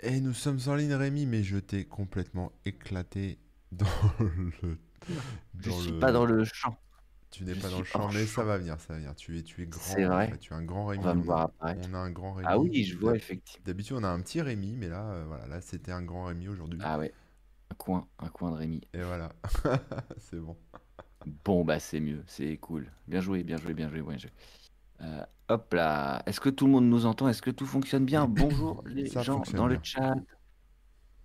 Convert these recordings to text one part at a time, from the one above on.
Et nous sommes en ligne, Rémi, mais je t'ai complètement éclaté dans le. Je Dans suis le... pas dans le champ. Tu n'es pas dans le champ, mais ça va venir, ça va venir. Tu es, tu es C'est grand, vrai. Tu es un grand On Rémi. va me On, voir apparaître. on a un grand Rémi. Ah oui, je vois effectivement. D'habitude, on a un petit Rémi, mais là, euh, voilà, là, c'était un grand Rémi aujourd'hui. Ah ouais, un coin, un coin de Rémi. Et voilà, c'est bon. Bon bah c'est mieux, c'est cool. Bien joué, bien joué, bien joué, bien joué. Euh, hop là, est-ce que tout le monde nous entend? Est-ce que tout fonctionne bien? Bonjour les Ça gens dans le chat.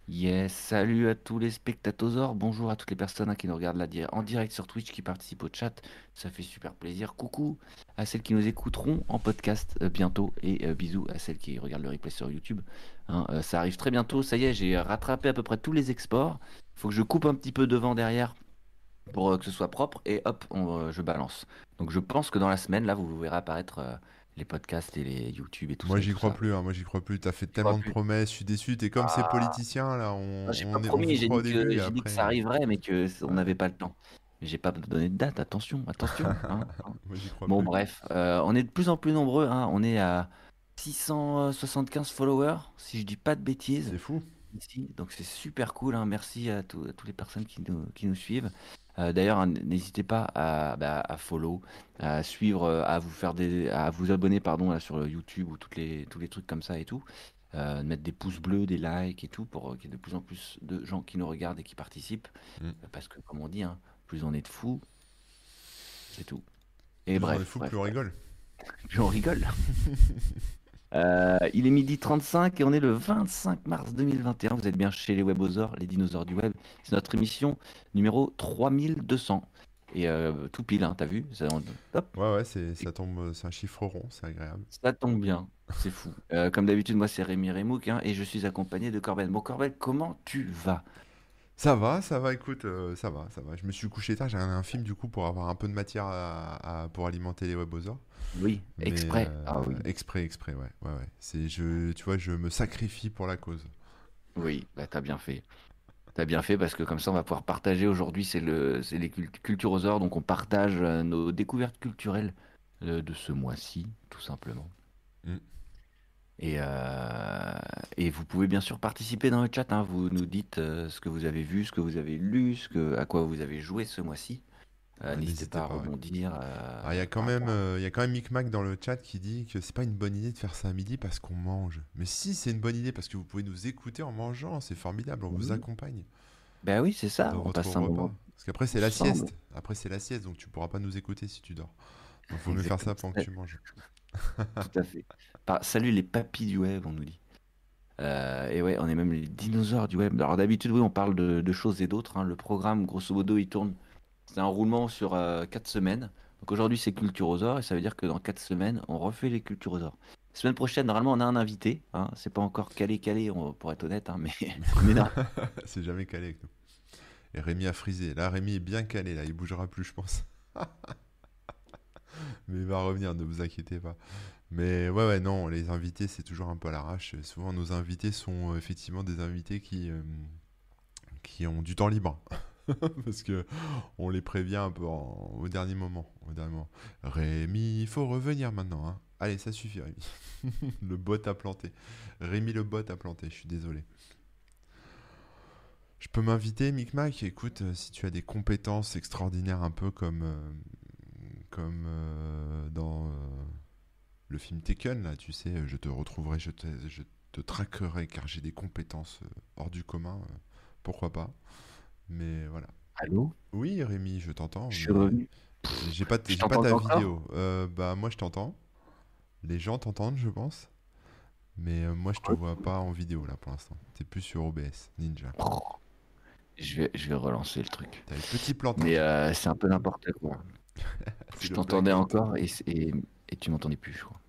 Yes, salut à tous les spectateurs, bonjour à toutes les personnes qui nous regardent là en direct sur Twitch, qui participent au chat, ça fait super plaisir. Coucou à celles qui nous écouteront en podcast euh, bientôt et euh, bisous à celles qui regardent le replay sur YouTube. Hein, ça arrive très bientôt, ça y est, j'ai rattrapé à peu près tous les exports. Faut que je coupe un petit peu devant derrière pour que ce soit propre et hop, on, je balance. Donc je pense que dans la semaine, là, vous verrez apparaître euh, les podcasts et les YouTube et tout Moi, ça. et j'y tout crois ça. plus, hein, moi, j'y crois plus. T'as fait tellement de plus promesses, je suis déçu. T'es comme ces Ah, politiciens, là. On, moi, j'ai on pas est, promis, j'ai dit que, et j'ai dit que après. ça arriverait, mais que c- on Ouais. n'avait pas le temps. Mais J'ai pas donné de date, attention, attention. hein, hein. Moi, j'y crois Bon, plus. bref, euh, on est de plus en plus nombreux. hein, On est à 675 followers, si je dis pas de bêtises. C'est fou. Ici. Donc c'est super cool. hein. Merci à, à toutes les personnes qui nous, qui nous suivent. Euh, D'ailleurs, hein, n'hésitez pas à, bah, à follow, à suivre, euh, à vous faire des, à vous abonner pardon là, sur YouTube ou toutes les, tous les trucs comme ça et tout. Euh, de mettre des pouces bleus, des likes et tout pour euh, qu'il y ait de plus en plus de gens qui nous regardent et qui participent. Mm. Euh, Parce que comme on dit, hein, plus on est de fous, c'est tout. Et Plus on est fou, bref, plus on rigole. Plus on rigole. Euh, il est midi 35 et on est le 25 mars 2021. Vous êtes bien chez les Webosaures, les dinosaures du web. C'est notre émission numéro 3200. Et euh, tout pile, hein, t'as vu ça, on- hop, Ouais, ouais, c'est, ça tombe, c'est un chiffre rond, c'est agréable. ça tombe bien, c'est fou. Euh, comme d'habitude, moi c'est Rémi Remouk hein, et je suis accompagné de Corben. Bon Corben, comment tu vas? Ça va, ça va, écoute, euh, ça va, ça va. Je me suis couché tard, j'ai regardé un film du coup pour avoir un peu de matière à, à- pour alimenter les webosaures. Oui, Mais exprès. euh, Ah oui, exprès, exprès, ouais, ouais, ouais. C'est, je, tu vois, je me sacrifie pour la cause. oui, bah t'as bien fait. T'as bien fait parce que comme ça on va pouvoir partager aujourd'hui, c'est le, c'est les cult- culturosaures, donc on partage euh, nos découvertes culturelles euh, de ce mois-ci, tout simplement. Mm. Et, euh, et vous pouvez bien sûr participer dans le chat, hein. Vous nous dites ce que vous avez vu, ce que vous avez lu, ce que, à quoi vous avez joué ce mois-ci. Euh, Ouais, n'hésitez pas à pas, rebondir. euh, Alors, il y a quand même, euh, il y a quand même Micmac dans le chat qui dit que c'est pas une bonne idée de faire ça à midi parce qu'on mange. Mais si, c'est une bonne idée parce que vous pouvez nous écouter en mangeant, c'est formidable, on vous accompagne Ben oui, c'est ça, on passe un moment Parce qu'après, c'est la sieste. Après, c'est la sieste, donc tu pourras pas nous écouter si tu dors. Donc, faut mieux faire ça pendant que tu manges. Tout à fait. Par- Salut les papis du web, on nous dit. Euh, et ouais, on est même les dinosaures du web. Alors d'habitude, oui, on parle de, de choses et d'autres. hein. Le programme, grosso modo, il tourne. C'est un roulement sur 4 semaines. Donc aujourd'hui, c'est Culturosaure et ça veut dire que dans 4 semaines, on refait les Culturosaures. Semaine prochaine, normalement, on a un invité. Hein. C'est pas encore calé, calé, pour être honnête, hein, mais, mais non. c'est jamais calé avec nous. Et Rémi a frisé. Là, Rémi est bien calé, là, il bougera plus, je pense. Mais il va revenir, ne vous inquiétez pas. Mais ouais, ouais, non, les invités, c'est toujours un peu à l'arrache. Souvent, nos invités sont euh, effectivement des invités qui, euh, qui ont du temps libre. Parce que on les prévient un peu au dernier moment. Au dernier moment. Rémi, il faut revenir maintenant. hein. Allez, ça suffit, Rémi. le bot a planté. Rémi le bot a planté, je suis désolé. Je peux m'inviter, Micmac? Écoute, euh, si tu as des compétences extraordinaires, un peu comme, euh, comme euh, dans le film Taken, là, tu sais, je te retrouverai, je te, je te traquerai car j'ai des compétences hors du commun. pourquoi pas Mais voilà. Allô? Oui, Rémi, je t'entends. Je suis revenu. J'ai pas, j'ai ta vidéo. Euh, bah, moi, je t'entends. Les gens t'entendent, je pense. Mais euh, moi, je te vois pas en vidéo, là, pour l'instant. T'es plus sur OBS, Ninja. Je vais, je vais relancer le truc. T'as les petits plantages. Mais euh, c'est un peu n'importe quoi. Je le t'entendais encore et, et, et tu m'entendais plus, je crois.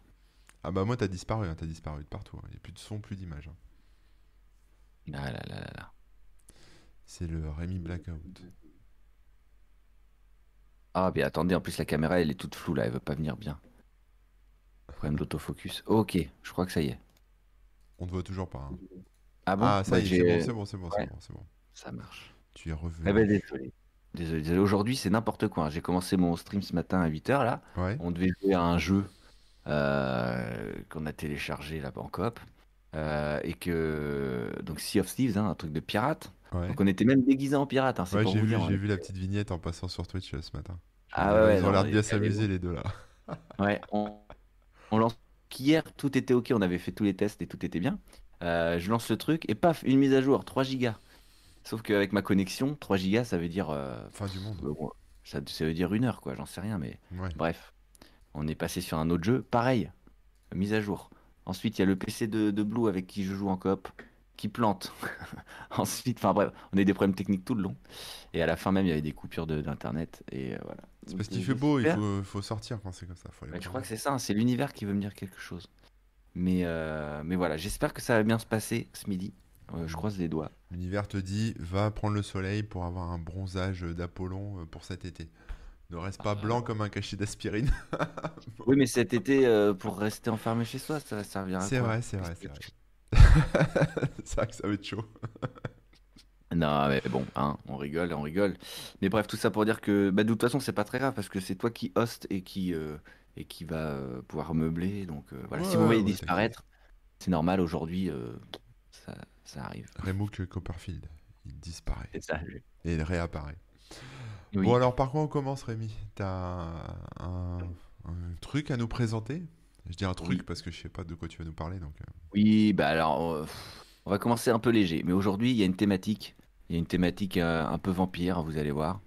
Ah bah moi t'as disparu, hein, t'as disparu de partout. Il n'y a plus de son, plus d'image. hein. Ah là là là là. C'est le Rémi Blackout. Ah, mais attendez, en plus la caméra elle est toute floue là, elle veut pas venir bien. Problème d'autofocus. Ok, je crois que ça y est. On te voit toujours pas. hein. Ah bon ah ça Bah, y est, c'est bon, c'est bon, c'est bon. Ça marche. Tu es revenu. Eh ben désolé. Désolé, désolé. Aujourd'hui c'est n'importe quoi. hein. J'ai commencé mon stream ce matin à 8h là. Ouais. On devait jouer à un jeu euh, qu'on a téléchargé là-bas en coop. Euh, et que donc Sea of Thieves, hein, un truc de pirate. Ouais. Donc on était même déguisés en pirate, hein, Ouais, j'ai vous vu, j'ai la petite vignette en passant sur Twitch euh, ce matin. Ah ouais, ils ont l'air de bien s'amuser les deux là. Ouais, on, on lance hier, tout était ok, on avait fait tous les tests et tout était bien. Euh, je lance le truc et paf, une mise à jour, 3 gigas. Sauf qu'avec ma connexion, 3 gigas, ça veut dire euh, Fin du monde. euh, ça, ça veut dire une heure quoi, j'en sais rien, mais Ouais. bref, on est passé sur un autre jeu, pareil, mise à jour. Ensuite, il y a le PC de, de Blue avec qui je joue en coop qui plante. Ensuite, enfin bref, on a eu des problèmes techniques tout le long. Et à la fin même, il y avait des coupures de- d'internet et euh, voilà. C'est parce qu'il fait beau, il faut, faut sortir quand c'est comme ça. Faut aller Ouais, je crois que c'est ça, hein, c'est l'univers qui veut me dire quelque chose. Mais, euh, mais voilà, j'espère que ça va bien se passer ce midi. Euh, je croise les doigts. L'univers te dit va prendre le soleil pour avoir un bronzage d'Apollon euh, pour cet été. Ne reste pas Ah. blanc comme un cachet d'aspirine. Oui, mais cet été, euh, pour rester enfermé chez soi, ça va servir à C'est vrai, c'est vrai, c'est vrai. c'est vrai que ça va être chaud. Non, mais bon, hein, on rigole, on rigole. Mais bref, tout ça pour dire que bah, de toute façon, c'est pas très grave parce que c'est toi qui host et qui, euh, et qui va euh, pouvoir meubler. Donc euh, voilà, si vous voyez ouais, disparaître, c'est normal aujourd'hui, ça, ça arrive. Remook Copperfield, il disparaît et il réapparaît. Oui. Bon alors par quoi on commence Rémi? T'as un, un truc à nous présenter? Je dis un truc Oui. parce que je sais pas de quoi tu vas nous parler donc. euh, Oui, bah alors, euh, on va commencer un peu léger. Mais aujourd'hui, il y a une thématique. Il y a une thématique euh, un peu vampire, vous allez voir.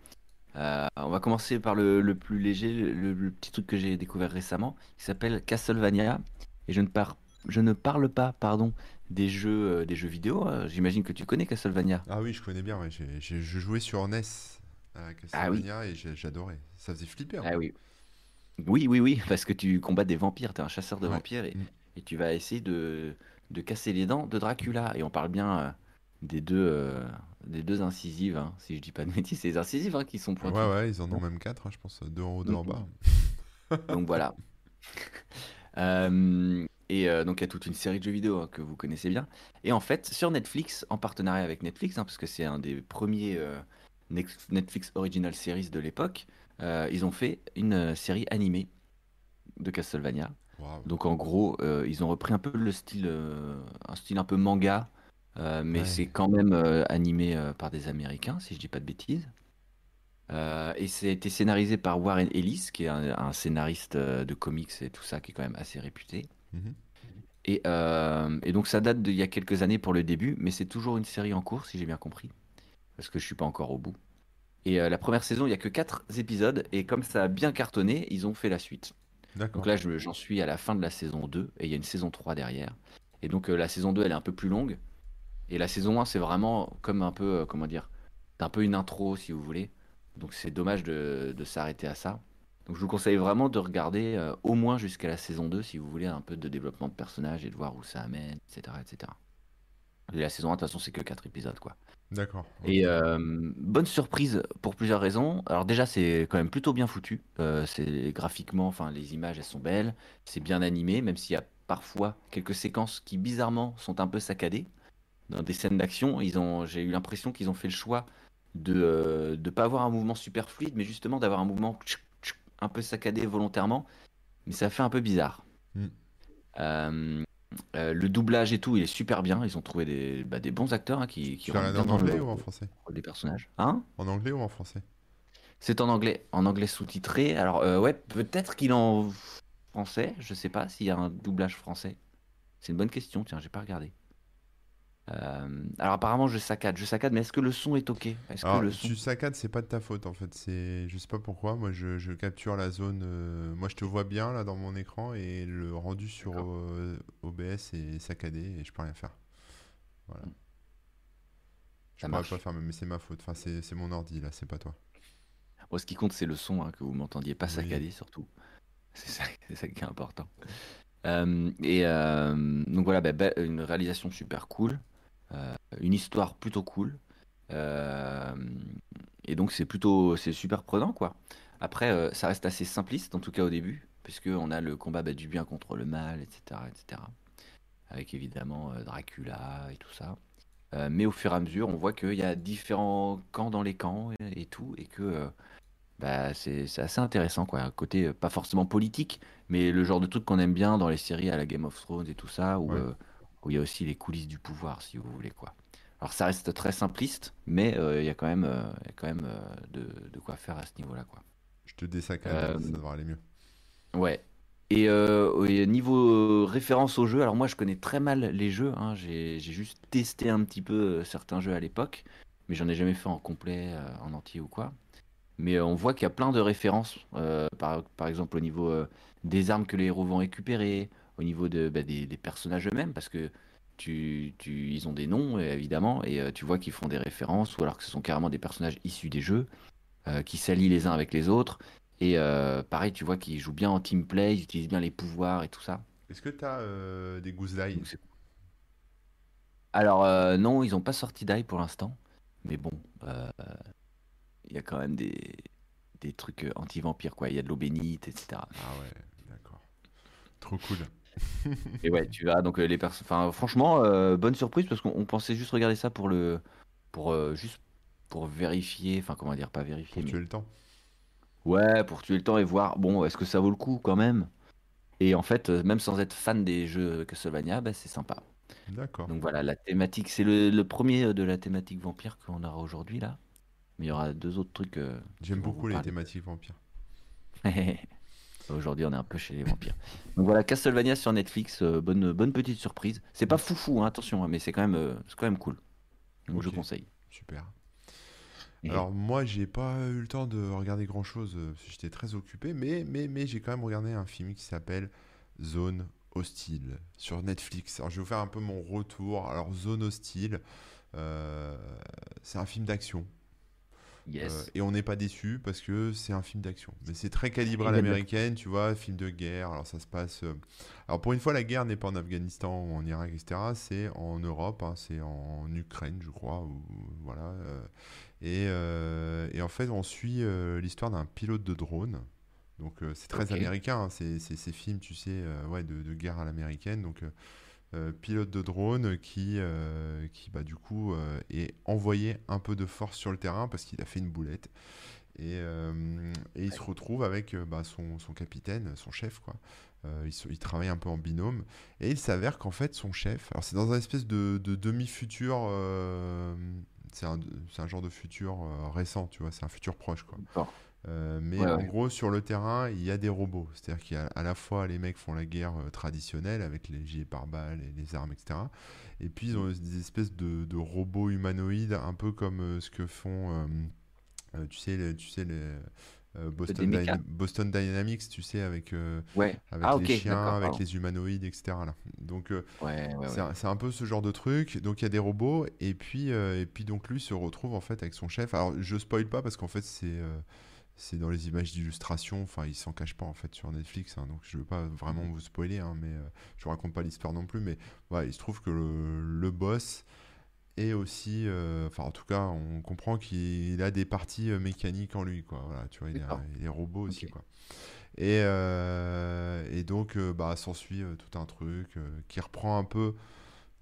Euh, on va commencer par le, le plus léger, le, le petit truc que j'ai découvert récemment, qui s'appelle Castlevania. Et je ne, par- je ne parle pas, pardon, des jeux, des jeux vidéo. J'imagine que tu connais Castlevania. Ah oui, je connais bien. ouais, j'ai- jouais sur NES à Castlevania et j'ai- j'adorais. Ça faisait flipper. hein. Ah oui. Oui, oui, oui, parce que tu combats des vampires, tu es un chasseur de Ouais. vampires et, Mm. et tu vas essayer de, de casser les dents de Dracula. Et on parle bien euh, des, deux, euh, des deux incisives, hein, si je dis pas de bêtises, c'est les incisives hein, qui sont Ouais, pointues. ouais, ils en ont même quatre, hein, je pense, deux en haut, deux en Mm. bas. Donc voilà. Euh, et euh, donc il y a toute une série de jeux vidéo hein, que vous connaissez bien. Et en fait, sur Netflix, en partenariat avec Netflix, hein, parce que c'est un des premiers euh, Netflix Original Series de l'époque, euh, ils ont fait une euh, série animée de Castlevania. Donc en gros, euh, ils ont repris un peu le style, euh, un style un peu manga, mais Ouais. c'est quand même animé par des Américains, si je dis pas de bêtises. Et c'est été scénarisé par Warren Ellis, qui est un, un scénariste de comics et tout ça, qui est quand même assez réputé. Mhm. Et, et donc ça date d'il y a quelques années pour le début, mais c'est toujours une série en cours, si j'ai bien compris, parce que je suis pas encore au bout. Et euh, la première saison, il y a que 4 épisodes, et comme ça a bien cartonné, ils ont fait la suite. Donc là, je- j'en suis à la fin de la saison 2 et il y a une saison 3 derrière. Et donc euh, la saison 2, elle est un peu plus longue. Et la saison 1, c'est vraiment comme un peu, euh, comment dire, c'est un peu une intro si vous voulez. Donc c'est dommage de, de s'arrêter à ça. Donc je vous conseille vraiment de regarder au moins jusqu'à la saison 2 si vous voulez un peu de développement de personnages et de voir où ça amène, etc. etc. Et la saison 1, de toute façon, c'est que 4 épisodes, quoi. D'accord. Et euh, bonne surprise pour plusieurs raisons. Alors déjà, c'est quand même plutôt bien foutu. Euh, c'est graphiquement, enfin les images, elles sont belles. C'est bien animé, même s'il y a parfois quelques séquences qui bizarrement sont un peu saccadées. Dans des scènes d'action, ils ont, j'ai eu l'impression qu'ils ont fait le choix de ne pas avoir un mouvement super fluide, mais justement d'avoir un mouvement un peu saccadé volontairement. Mais ça fait un peu bizarre. Mm. Euh, le doublage et tout, il est super bien. Ils ont trouvé des, bah, des bons acteurs hein, qui, qui bien en dans le anglais ou en français? des personnages. Hein? En anglais ou en français? C'est en anglais, en anglais sous-titré. Alors euh, ouais, peut-être qu'il est en français. Je sais pas s'il y a un doublage français. C'est une bonne question. Tiens, j'ai pas regardé. Euh, alors apparemment je saccade, je saccade, mais est-ce que le son est ok? Est-ce que le son tu saccades, c'est pas de ta faute en fait. C'est, je sais pas pourquoi. Moi, je, je capture la zone. euh, Moi, je te vois bien là dans mon écran et le rendu sur D'accord. euh, OBS est saccadé et je peux rien faire. Voilà. Mm. Je Ça pourrais marche. pas faire, mais c'est ma faute. Enfin, c'est, mon ordi là, c'est pas toi. Bon, ce qui compte c'est le son, hein, que vous m'entendiez pas Oui. saccadé surtout. C'est ça, qui est important. Euh, et euh, donc voilà, bah, bah, une réalisation super cool, une histoire plutôt cool. Euh, et donc c'est plutôt, c'est super prenant quoi. Après, euh, ça reste assez simpliste, en tout cas au début, puisque on a le combat bah, du bien contre le mal, etc., etc. Avec évidemment euh, Dracula et tout ça. Euh, mais au fur et à mesure, on voit qu'il y a différents camps dans les camps et, et tout, et que euh, bah, c'est c'est assez intéressant, quoi. Un côté euh, pas forcément politique, mais le genre de truc qu'on aime bien dans les séries à la Game of Thrones et tout ça, où Ouais. Où il y a aussi les coulisses du pouvoir, si vous voulez, quoi. Alors ça reste très simpliste, mais euh, il y a quand même, euh, il y a quand même euh, de, de quoi faire à ce niveau-là, quoi. Je te Euh, ça devrait aller mieux. ouais. Et au niveau référence au jeu, alors moi je connais très mal les jeux, hein. J'ai, juste testé un petit peu certains jeux à l'époque, mais j'en ai jamais fait en complet, en entier ou quoi. Mais on voit qu'il y a plein de références, par, par exemple au niveau des armes que les héros vont récupérer, au niveau de, bah, des, des personnages eux-mêmes, parce que tu, tu, ils ont des noms, euh, évidemment, et euh, tu vois qu'ils font des références, ou alors que ce sont carrément des personnages issus des jeux, euh, qui s'allient les uns avec les autres. Et euh, pareil, tu vois qu'ils jouent bien en team play, ils utilisent bien les pouvoirs et tout ça. Est-ce que tu as des gousses d'ail Alors non, ils n'ont pas sorti d'ail pour l'instant, mais bon, il y a quand même des, des trucs anti-vampires, quoi. Il y a de l'eau bénite, etc. Ah ouais, d'accord. Trop cool. Et ouais, tu vas donc euh, les personnes. Enfin, franchement, euh, bonne surprise parce qu'on on pensait juste regarder ça pour le, pour euh, juste pour vérifier. Enfin, comment dire, pas vérifier, Pour mais tuer le temps. ouais, pour tuer le temps et voir. Bon, est-ce que ça vaut le coup quand même? Et en fait, même sans être fan des jeux Castlevania, bah, c'est sympa. D'accord. Donc voilà, la thématique, c'est le, le premier de la thématique vampire qu'on aura aujourd'hui là. Mais il y aura deux autres trucs euh, J'aime beaucoup les thématiques vampires. Aujourd'hui, on est un peu chez les vampires. Donc voilà, Castlevania sur Netflix, euh, bonne, bonne petite surprise. C'est pas foufou, hein, attention, hein, mais c'est quand même, euh, c'est quand même cool. Donc je Ok. conseille. Super. Et- Alors moi j'ai pas eu le temps de regarder grand chose parce que j'étais très occupé mais mais mais j'ai quand même regardé un film qui s'appelle Zone Hostile sur Netflix. Alors je vais vous faire un peu mon retour. Alors Zone Hostile, euh, c'est un film d'action Yes. Euh, et on n'est pas déçu parce que c'est un film d'action. Mais c'est très calibré à l'américaine, tu vois, film de guerre. Alors ça se passe. euh, Alors pour une fois, la guerre n'est pas en Afghanistan ou en Irak, etc. C'est en Europe, hein, c'est en Ukraine, je crois. Voilà. euh, et, et en fait, on suit l'histoire d'un pilote de drone. Donc c'est très américain, hein, c'est ces films, tu sais, ouais, de, de guerre à l'américaine. Donc pilote de drone qui, euh, qui bah, du coup, euh, est envoyé un peu de force sur le terrain parce qu'il a fait une boulette. Et, euh, et il se retrouve avec euh, bah, son, son capitaine, son chef, quoi. Euh, ils, sont- ils travaillent un peu en binôme. Et il s'avère qu'en fait, son chef, alors c'est dans un espèce de, de demi-futur, euh, c'est un, un genre de futur euh, récent, tu vois, c'est un futur proche, quoi. Euh, mais Ouais, en ouais. gros, sur le terrain, il y a des robots. C'est-à-dire qu'il y a à la fois les mecs font la guerre euh, traditionnelle avec les gilets pare-balles et les armes, etc. Et puis ils ont des espèces de, de robots humanoïdes, un peu comme euh, ce que font, tu sais, les, tu sais les, Boston. Dyna- Boston Dynamics, tu sais, avec, Ouais. avec Ah, les chiens, avec pardon. les humanoïdes, etc. là. Donc c'est un, peu ce genre de truc. Donc il y a des robots et puis et puis donc lui se retrouve en fait avec son chef. Alors je spoil pas parce qu'en fait c'est c'est dans les images d'illustration. Enfin il s'en cache pas en fait sur Netflix. hein, donc je veux pas vraiment vous spoiler, hein, mais euh, je raconte pas l'histoire non plus. Mais voilà, il se trouve que le, le boss est aussi, euh, enfin en tout cas on comprend qu'il a des parties euh, mécaniques en lui quoi. Voilà, tu vois il, a- il est robot aussi quoi. Et, euh, et donc, bah, s'ensuit tout un truc qui reprend un peu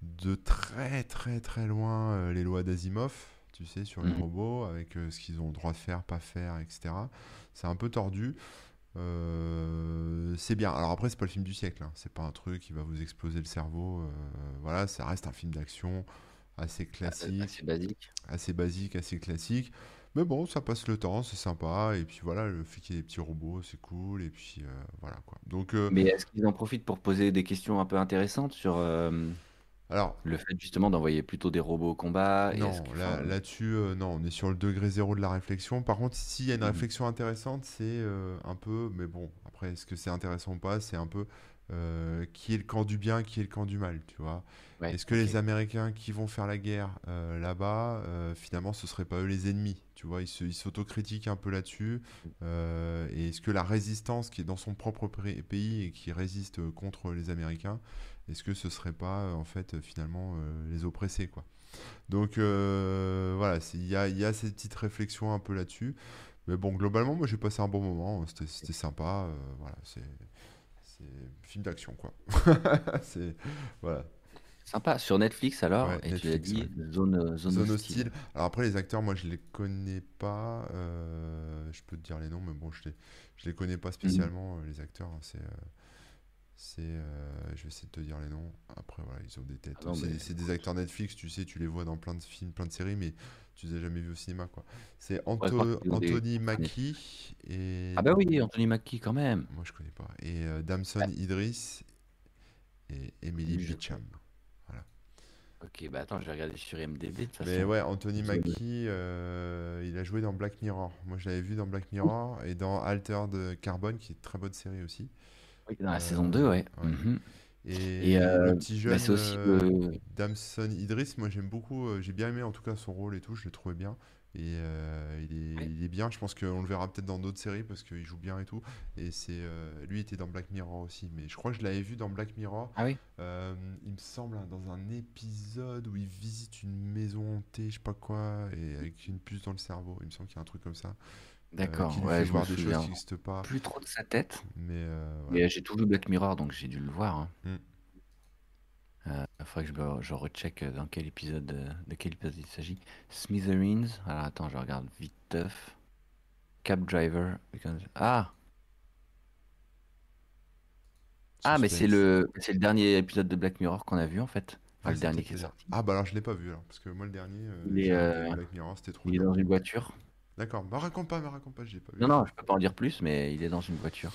de très très très loin les lois d'Asimov, tu sais, sur les Mhm. robots, avec euh, ce qu'ils ont le droit de faire, pas faire, etc. C'est un peu tordu. Euh, c'est bien. Alors après, c'est pas le film du siècle. hein. C'est pas un truc qui va vous exploser le cerveau. euh, voilà, ça reste un film d'action assez classique Assez basique. assez basique, assez classique. Mais bon, ça passe le temps, c'est sympa. Et puis voilà, le fait qu'il y ait des petits robots, c'est cool. Et puis euh, voilà quoi. Donc, euh, Mais est-ce qu'ils en profitent pour poser des questions un peu intéressantes sur euh, alors, le fait justement d'envoyer plutôt des robots au combat et non, est-ce que- là, enfin, là-dessus, euh, non, on est sur le degré zéro de la réflexion. Par contre, s'il y a une Mhm. réflexion intéressante, c'est euh, un peu, mais bon, après, est-ce que c'est intéressant ou pas, c'est un peu euh, qui est le camp du bien, qui est le camp du mal, tu vois. ouais, Est-ce que ok. les Américains qui vont faire la guerre euh, là-bas, euh, finalement, ce serait pas eux les ennemis? Tu vois, ils se- ils s'autocritiquent un peu là-dessus. Euh, et est-ce que la résistance qui est dans son propre pré- pays et qui résiste contre les Américains, est-ce que ce serait pas euh, en fait euh, finalement euh, les oppressés, quoi? Donc voilà, il y a, y a cette petite réflexion un peu là-dessus. Mais bon, globalement, moi j'ai passé un bon moment, c'était c'était sympa. euh, voilà, c'est film d'action, quoi. C'est voilà. Sympa. Sur Netflix alors, Ouais, et tu l'as dit, ouais. zone, zone, Zone hostile. hostile. Alors après, les acteurs, moi, je les connais pas. euh, je peux te dire les noms, mais bon, je les, je les connais pas Mhm. spécialement, les acteurs. hein, c'est, euh, C'est, euh, je vais essayer de te dire les noms. Après, voilà, ils ont des têtes. Ah c'est, mais- des acteurs Netflix, tu sais, tu les vois dans plein de films, plein de séries, mais tu les as jamais vus au cinéma, quoi. C'est Anto- ont des- Anthony Mackie et. Ah bah oui, Anthony Mackie quand même. Moi, je connais pas. Et euh, Damson Idris et Emily Je Beecham. Ok, bah attends, je vais regarder sur IMDb de toute façon. Mais ouais, Anthony Mackie, euh, il a joué dans Black Mirror. Moi, je l'avais vu dans Black Mirror et dans Altered Carbone, qui est une très bonne série aussi. Oui, dans la Euh, saison 2, ouais. ouais. Mhm. Et, Et, euh, le petit jeune Bah, aussi euh, le- Damson Idris, moi j'aime beaucoup, euh, j'ai bien aimé en tout cas son rôle et tout, je l'ai trouvé bien. Et il, est, Ouais. il est bien, je pense qu'on le verra peut-être dans d'autres séries parce qu'il joue bien et tout. Et c'est lui était dans Black Mirror aussi, mais je crois que je l'avais vu dans Black Mirror. Ah oui il me semble hein, dans un épisode où il visite une maison hantée, je sais pas quoi, et avec une puce dans le cerveau. Il me semble qu'il y a un truc comme ça. Euh, D'accord, ouais, je me voir des souviens choses qui n'existent pas. plus trop de sa tête. Mais euh, voilà. Mais j'ai tout vu Black Mirror, donc j'ai dû le voir. hein. Mm. Euh, Il faudrait que je, recheck euh, dans quel épisode, euh, de quel épisode il s'agit. Smithereens. Alors attends, je regarde vite teuf. Cab Driver. because- Ah Ah, mais c'est le, c'est le dernier épisode de Black Mirror qu'on a vu en fait. Enfin, Ah, le dernier peut-être qui est le sorti. Ah bah alors je l'ai pas vu alors parce que moi le dernier euh, Il est, j'ai regardé euh, Black Mirror c'était trop Il est dans une voiture. D'accord, bah raconte pas, mais raconte pas, je l'ai pas vu. Non, non, je peux pas en dire plus, mais il est dans une voiture.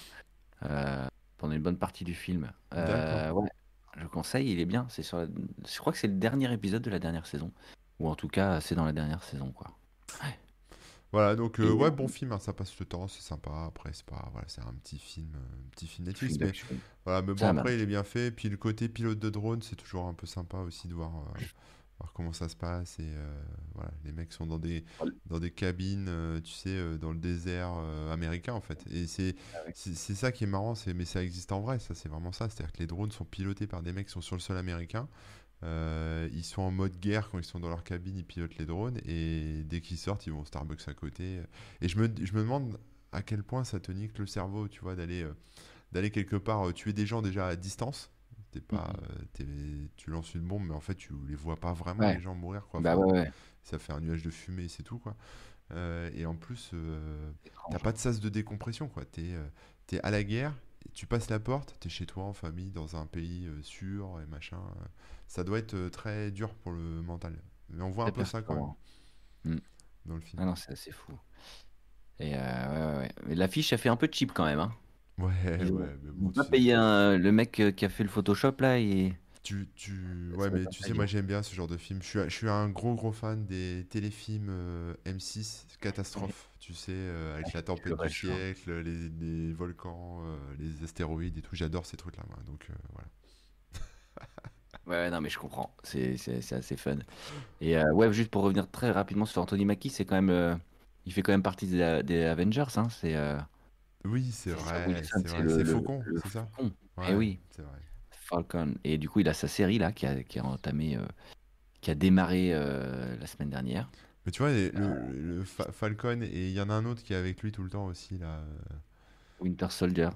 Euh, pendant une bonne partie du film. Euh, ouais, je conseille, il est bien. C'est sur la- Je crois que c'est le dernier épisode de la dernière saison. Ou en tout cas, c'est dans la dernière saison, quoi. Voilà, donc euh, ouais, bon film, hein, ça passe le temps, c'est sympa. Après, c'est pas, voilà, c'est un petit film, euh, un petit film Netflix, mais voilà, mais bon après il est bien fait. Puis le côté pilote de drone, c'est toujours un peu sympa aussi de voir, euh, voir comment ça se passe et euh, voilà, les mecs sont dans des, Voilà. dans des cabines, euh, tu sais, euh, dans le désert américain en fait. Et c'est, Ah ça qui est marrant, c'est, mais ça existe en vrai, ça c'est vraiment ça. C'est-à-dire que les drones sont pilotés par des mecs qui sont sur le sol américain. Euh, ils sont en mode guerre quand ils sont dans leur cabine, ils pilotent les drones et dès qu'ils sortent, ils vont au Starbucks à côté. Et je me, je me demande à quel point ça te nique le cerveau, tu vois, d'aller d'aller quelque part tuer des gens déjà à distance. T'es pas, Mhm. euh, t'es- tu lances une bombe, mais en fait, tu les vois pas vraiment, Ouais. les gens mourir, quoi. Bah Enfin, ouais, ouais. Ça fait un nuage de fumée, c'est tout, quoi. Euh, et en plus, euh. T'as pas de sas de décompression, quoi. T'es euh, t'es à la guerre, tu passes la porte, t'es chez toi en famille, dans un pays sûr et machin. Ça doit être très dur pour le mental. Mais on voit un peu ça quand même perturbant. Mm. dans le film. Ah non, c'est assez fou. Et euh, ouais, ouais, ouais. L'affiche, elle fait un peu cheap quand même. Hein. Ouais, Ils ouais, mais bon, pas payé un- le mec euh, qui a fait le Photoshop là. Et... tu, tu- ouais, mais tu sais, moi j'aime bien ce genre de film. Je suis, je suis un gros gros fan des téléfilms euh, M6 catastrophes, tu sais, euh, avec la tempête du siècle, les, les volcans, euh, les astéroïdes et tout. J'adore ces trucs-là, moi. Donc voilà. Ouais, non, mais je comprends. C'est assez fun. Et euh, ouais, juste pour revenir très rapidement sur Anthony Mackie, c'est quand même. euh, il fait quand même partie des, des Avengers. Hein. C'est. euh, Oui, c'est vrai, c'est le- le- Faucon, le c'est ça? Ouais, oui. c'est vrai. Falcon. Et du coup, il a sa série là qui a, qui a entamé, euh, qui a démarré euh, la semaine dernière. Mais tu vois, les- le, le Fa- Falcon, et il y en a un autre qui est avec lui tout le temps aussi, là. euh, Winter Soldier.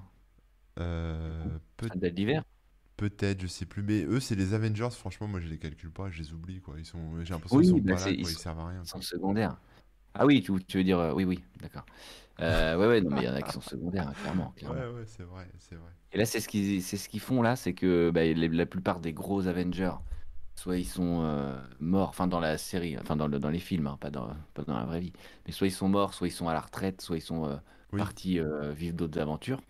euh, peut- Soldat d'hiver. peut-être, je sais plus. Mais eux, c'est les Avengers, franchement, moi je les calcule pas, je les oublie, quoi. Ils sont, j'ai l'impression Oui, qu'ils sont bah, pas là, ils quoi, ils sont- servent à rien. Ils sont secondaires. Ah oui, tu, tu veux dire. euh, oui, oui, d'accord. Euh, ouais, ouais, non, mais il y en a qui sont secondaires, hein, clairement. clairement. Ouais, ouais, c'est vrai, c'est vrai. Et là, c'est ce qu'ils c'est ce qu'ils font là, c'est que bah, les- la plupart des gros Avengers, soit ils sont euh, morts, enfin dans la série, enfin dans, le- dans les films, hein, pas, dans, pas dans la vraie vie, mais soit ils sont morts, soit ils sont à la retraite, soit ils sont euh, Oui. partis euh, vivre d'autres aventures.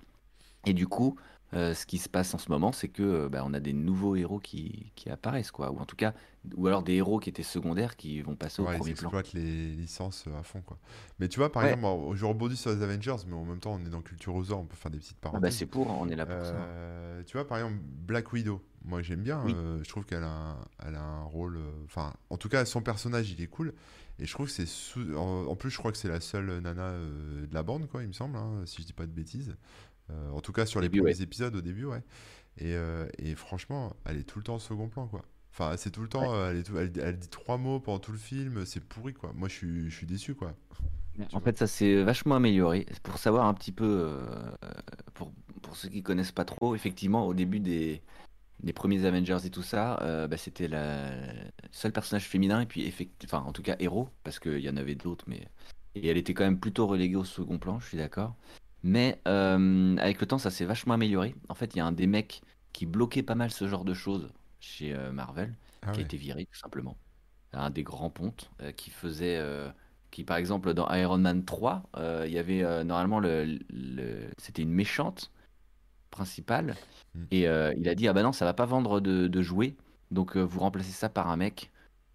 Et du coup, euh, ce qui se passe en ce moment, c'est que euh, bah, on a des nouveaux héros qui, qui apparaissent, quoi, ou en tout cas, ou alors des héros qui étaient secondaires qui vont passer au Ouais, ils premier plan. exploitent les licences euh, à fond, quoi. Mais tu vois, par Ouais. exemple, je rebondis sur les Avengers, mais en même temps, on est dans Culturosaur, on peut faire des petites Ah bah parenthèses. c'est pour, on est là pour ça. Tu vois, par exemple, Black Widow. Moi, j'aime bien. Oui. euh, je trouve qu'elle a, un- elle a un rôle. Enfin, en tout cas, son personnage, il est cool. Et je trouve que c'est. sous- En, plus, je crois que c'est la seule nana de la bande, quoi, il me semble, hein, si je dis pas de bêtises. Euh, en tout cas, sur les Début, premiers épisodes, au début, ouais. Et, euh, et franchement, elle est tout le temps au second plan, quoi. Enfin, c'est tout le temps. euh, Elle, est tout- elle, elle dit trois mots pendant tout le film. C'est pourri, quoi. Moi, je suis, je suis déçu, quoi. En fait, ça s'est vachement amélioré. Pour savoir un petit peu, euh, pour, pour ceux qui connaissent pas trop, effectivement, au début des, des premiers Avengers et tout ça, euh, bah, c'était la seule personnage féminin et puis enfin en tout cas héros, parce qu'il y en avait d'autres, mais et elle était quand même plutôt reléguée au second plan, je suis d'accord. Mais euh, avec le temps, ça s'est vachement amélioré. En fait, il y a un des mecs qui bloquait pas mal ce genre de choses chez euh, Marvel, Ah qui a été viré tout simplement. Un des grands pontes euh, qui faisait, qui par exemple dans Iron Man 3, euh, il y avait normalement le, le- c'était une méchante principale Mm. et il a dit ah bah non ça va pas vendre de, de jouets donc vous remplacez ça par un mec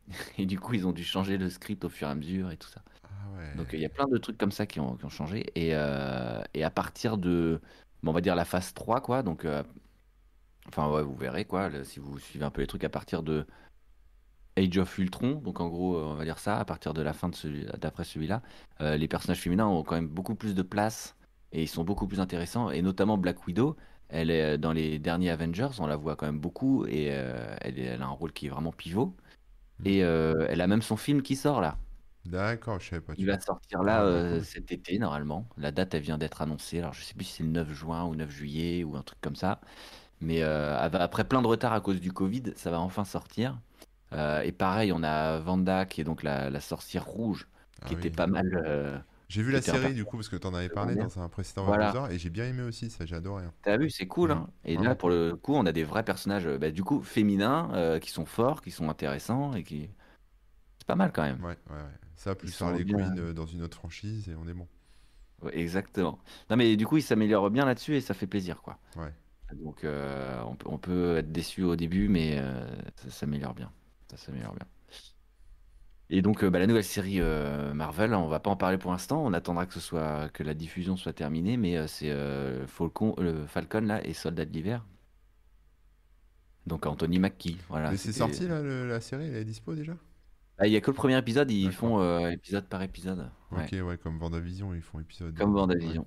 et du coup ils ont dû changer le script au fur et à mesure et tout ça. Ouais. Donc il y a plein de trucs comme ça qui ont, qui ont changé. Et, euh, et à partir de, bon, on va dire la phase 3, quoi. Donc, euh, enfin, ouais, vous verrez, quoi, le- si vous suivez un peu les trucs à partir de Age of Ultron. Donc, en gros, euh, on va dire ça, à partir de la fin celui, d'après celui-là, euh, les personnages féminins ont quand même beaucoup plus de place et ils sont beaucoup plus intéressants. Et notamment Black Widow, elle est dans les derniers Avengers, on la voit quand même beaucoup et elle, a un rôle qui est vraiment pivot. Et euh, elle a même son film qui sort là. D'accord, je savais pas. tu Il va sortir là Ah, bah, euh, cool. cet été normalement. La date elle vient d'être annoncée. Alors je sais plus si c'est le 9 juin ou 9 juillet ou un truc comme ça. Mais euh, av- après plein de retard à cause du Covid, ça va enfin sortir. Euh, et pareil, on a Vanda qui est donc la, la sorcière rouge, qui Ah était oui. pas mal. euh, J'ai vu qui la était un série du coup parce que t'en avais parlé dans un précédent Voilà. Et j'ai bien aimé aussi, ça j'ai adoré. hein. T'as vu, c'est cool. Mm. Hein et Ouais. là, pour le coup, on a des vrais personnages, euh, bah, du coup, féminins, euh, qui sont forts, qui sont intéressants et qui. C'est pas mal quand même. Ouais, ouais, ouais. Ça plus Ils Harley. Quinn euh, dans une autre franchise et on est bon. Ouais, exactement. Non, mais du coup, il s'améliore bien là-dessus et ça fait plaisir, quoi. Ouais. Donc, euh, on, peut, on peut être déçu au début, mais euh, ça s'améliore bien. Ça s'améliore bien. Et donc, euh, bah, la nouvelle série Marvel, on va pas en parler pour l'instant. On attendra que ce soit que la diffusion soit terminée, mais c'est Falcon, le Falcon là et Soldat de l'hiver. Donc Anthony Mackie, voilà. Mais c'est sorti là, le- la série, elle est dispo déjà? Il y a que le premier épisode, ils font euh, épisode par épisode. Ouais. Ok, ouais, comme Vendavision, ils font épisode. Comme Ouais. Vendavision.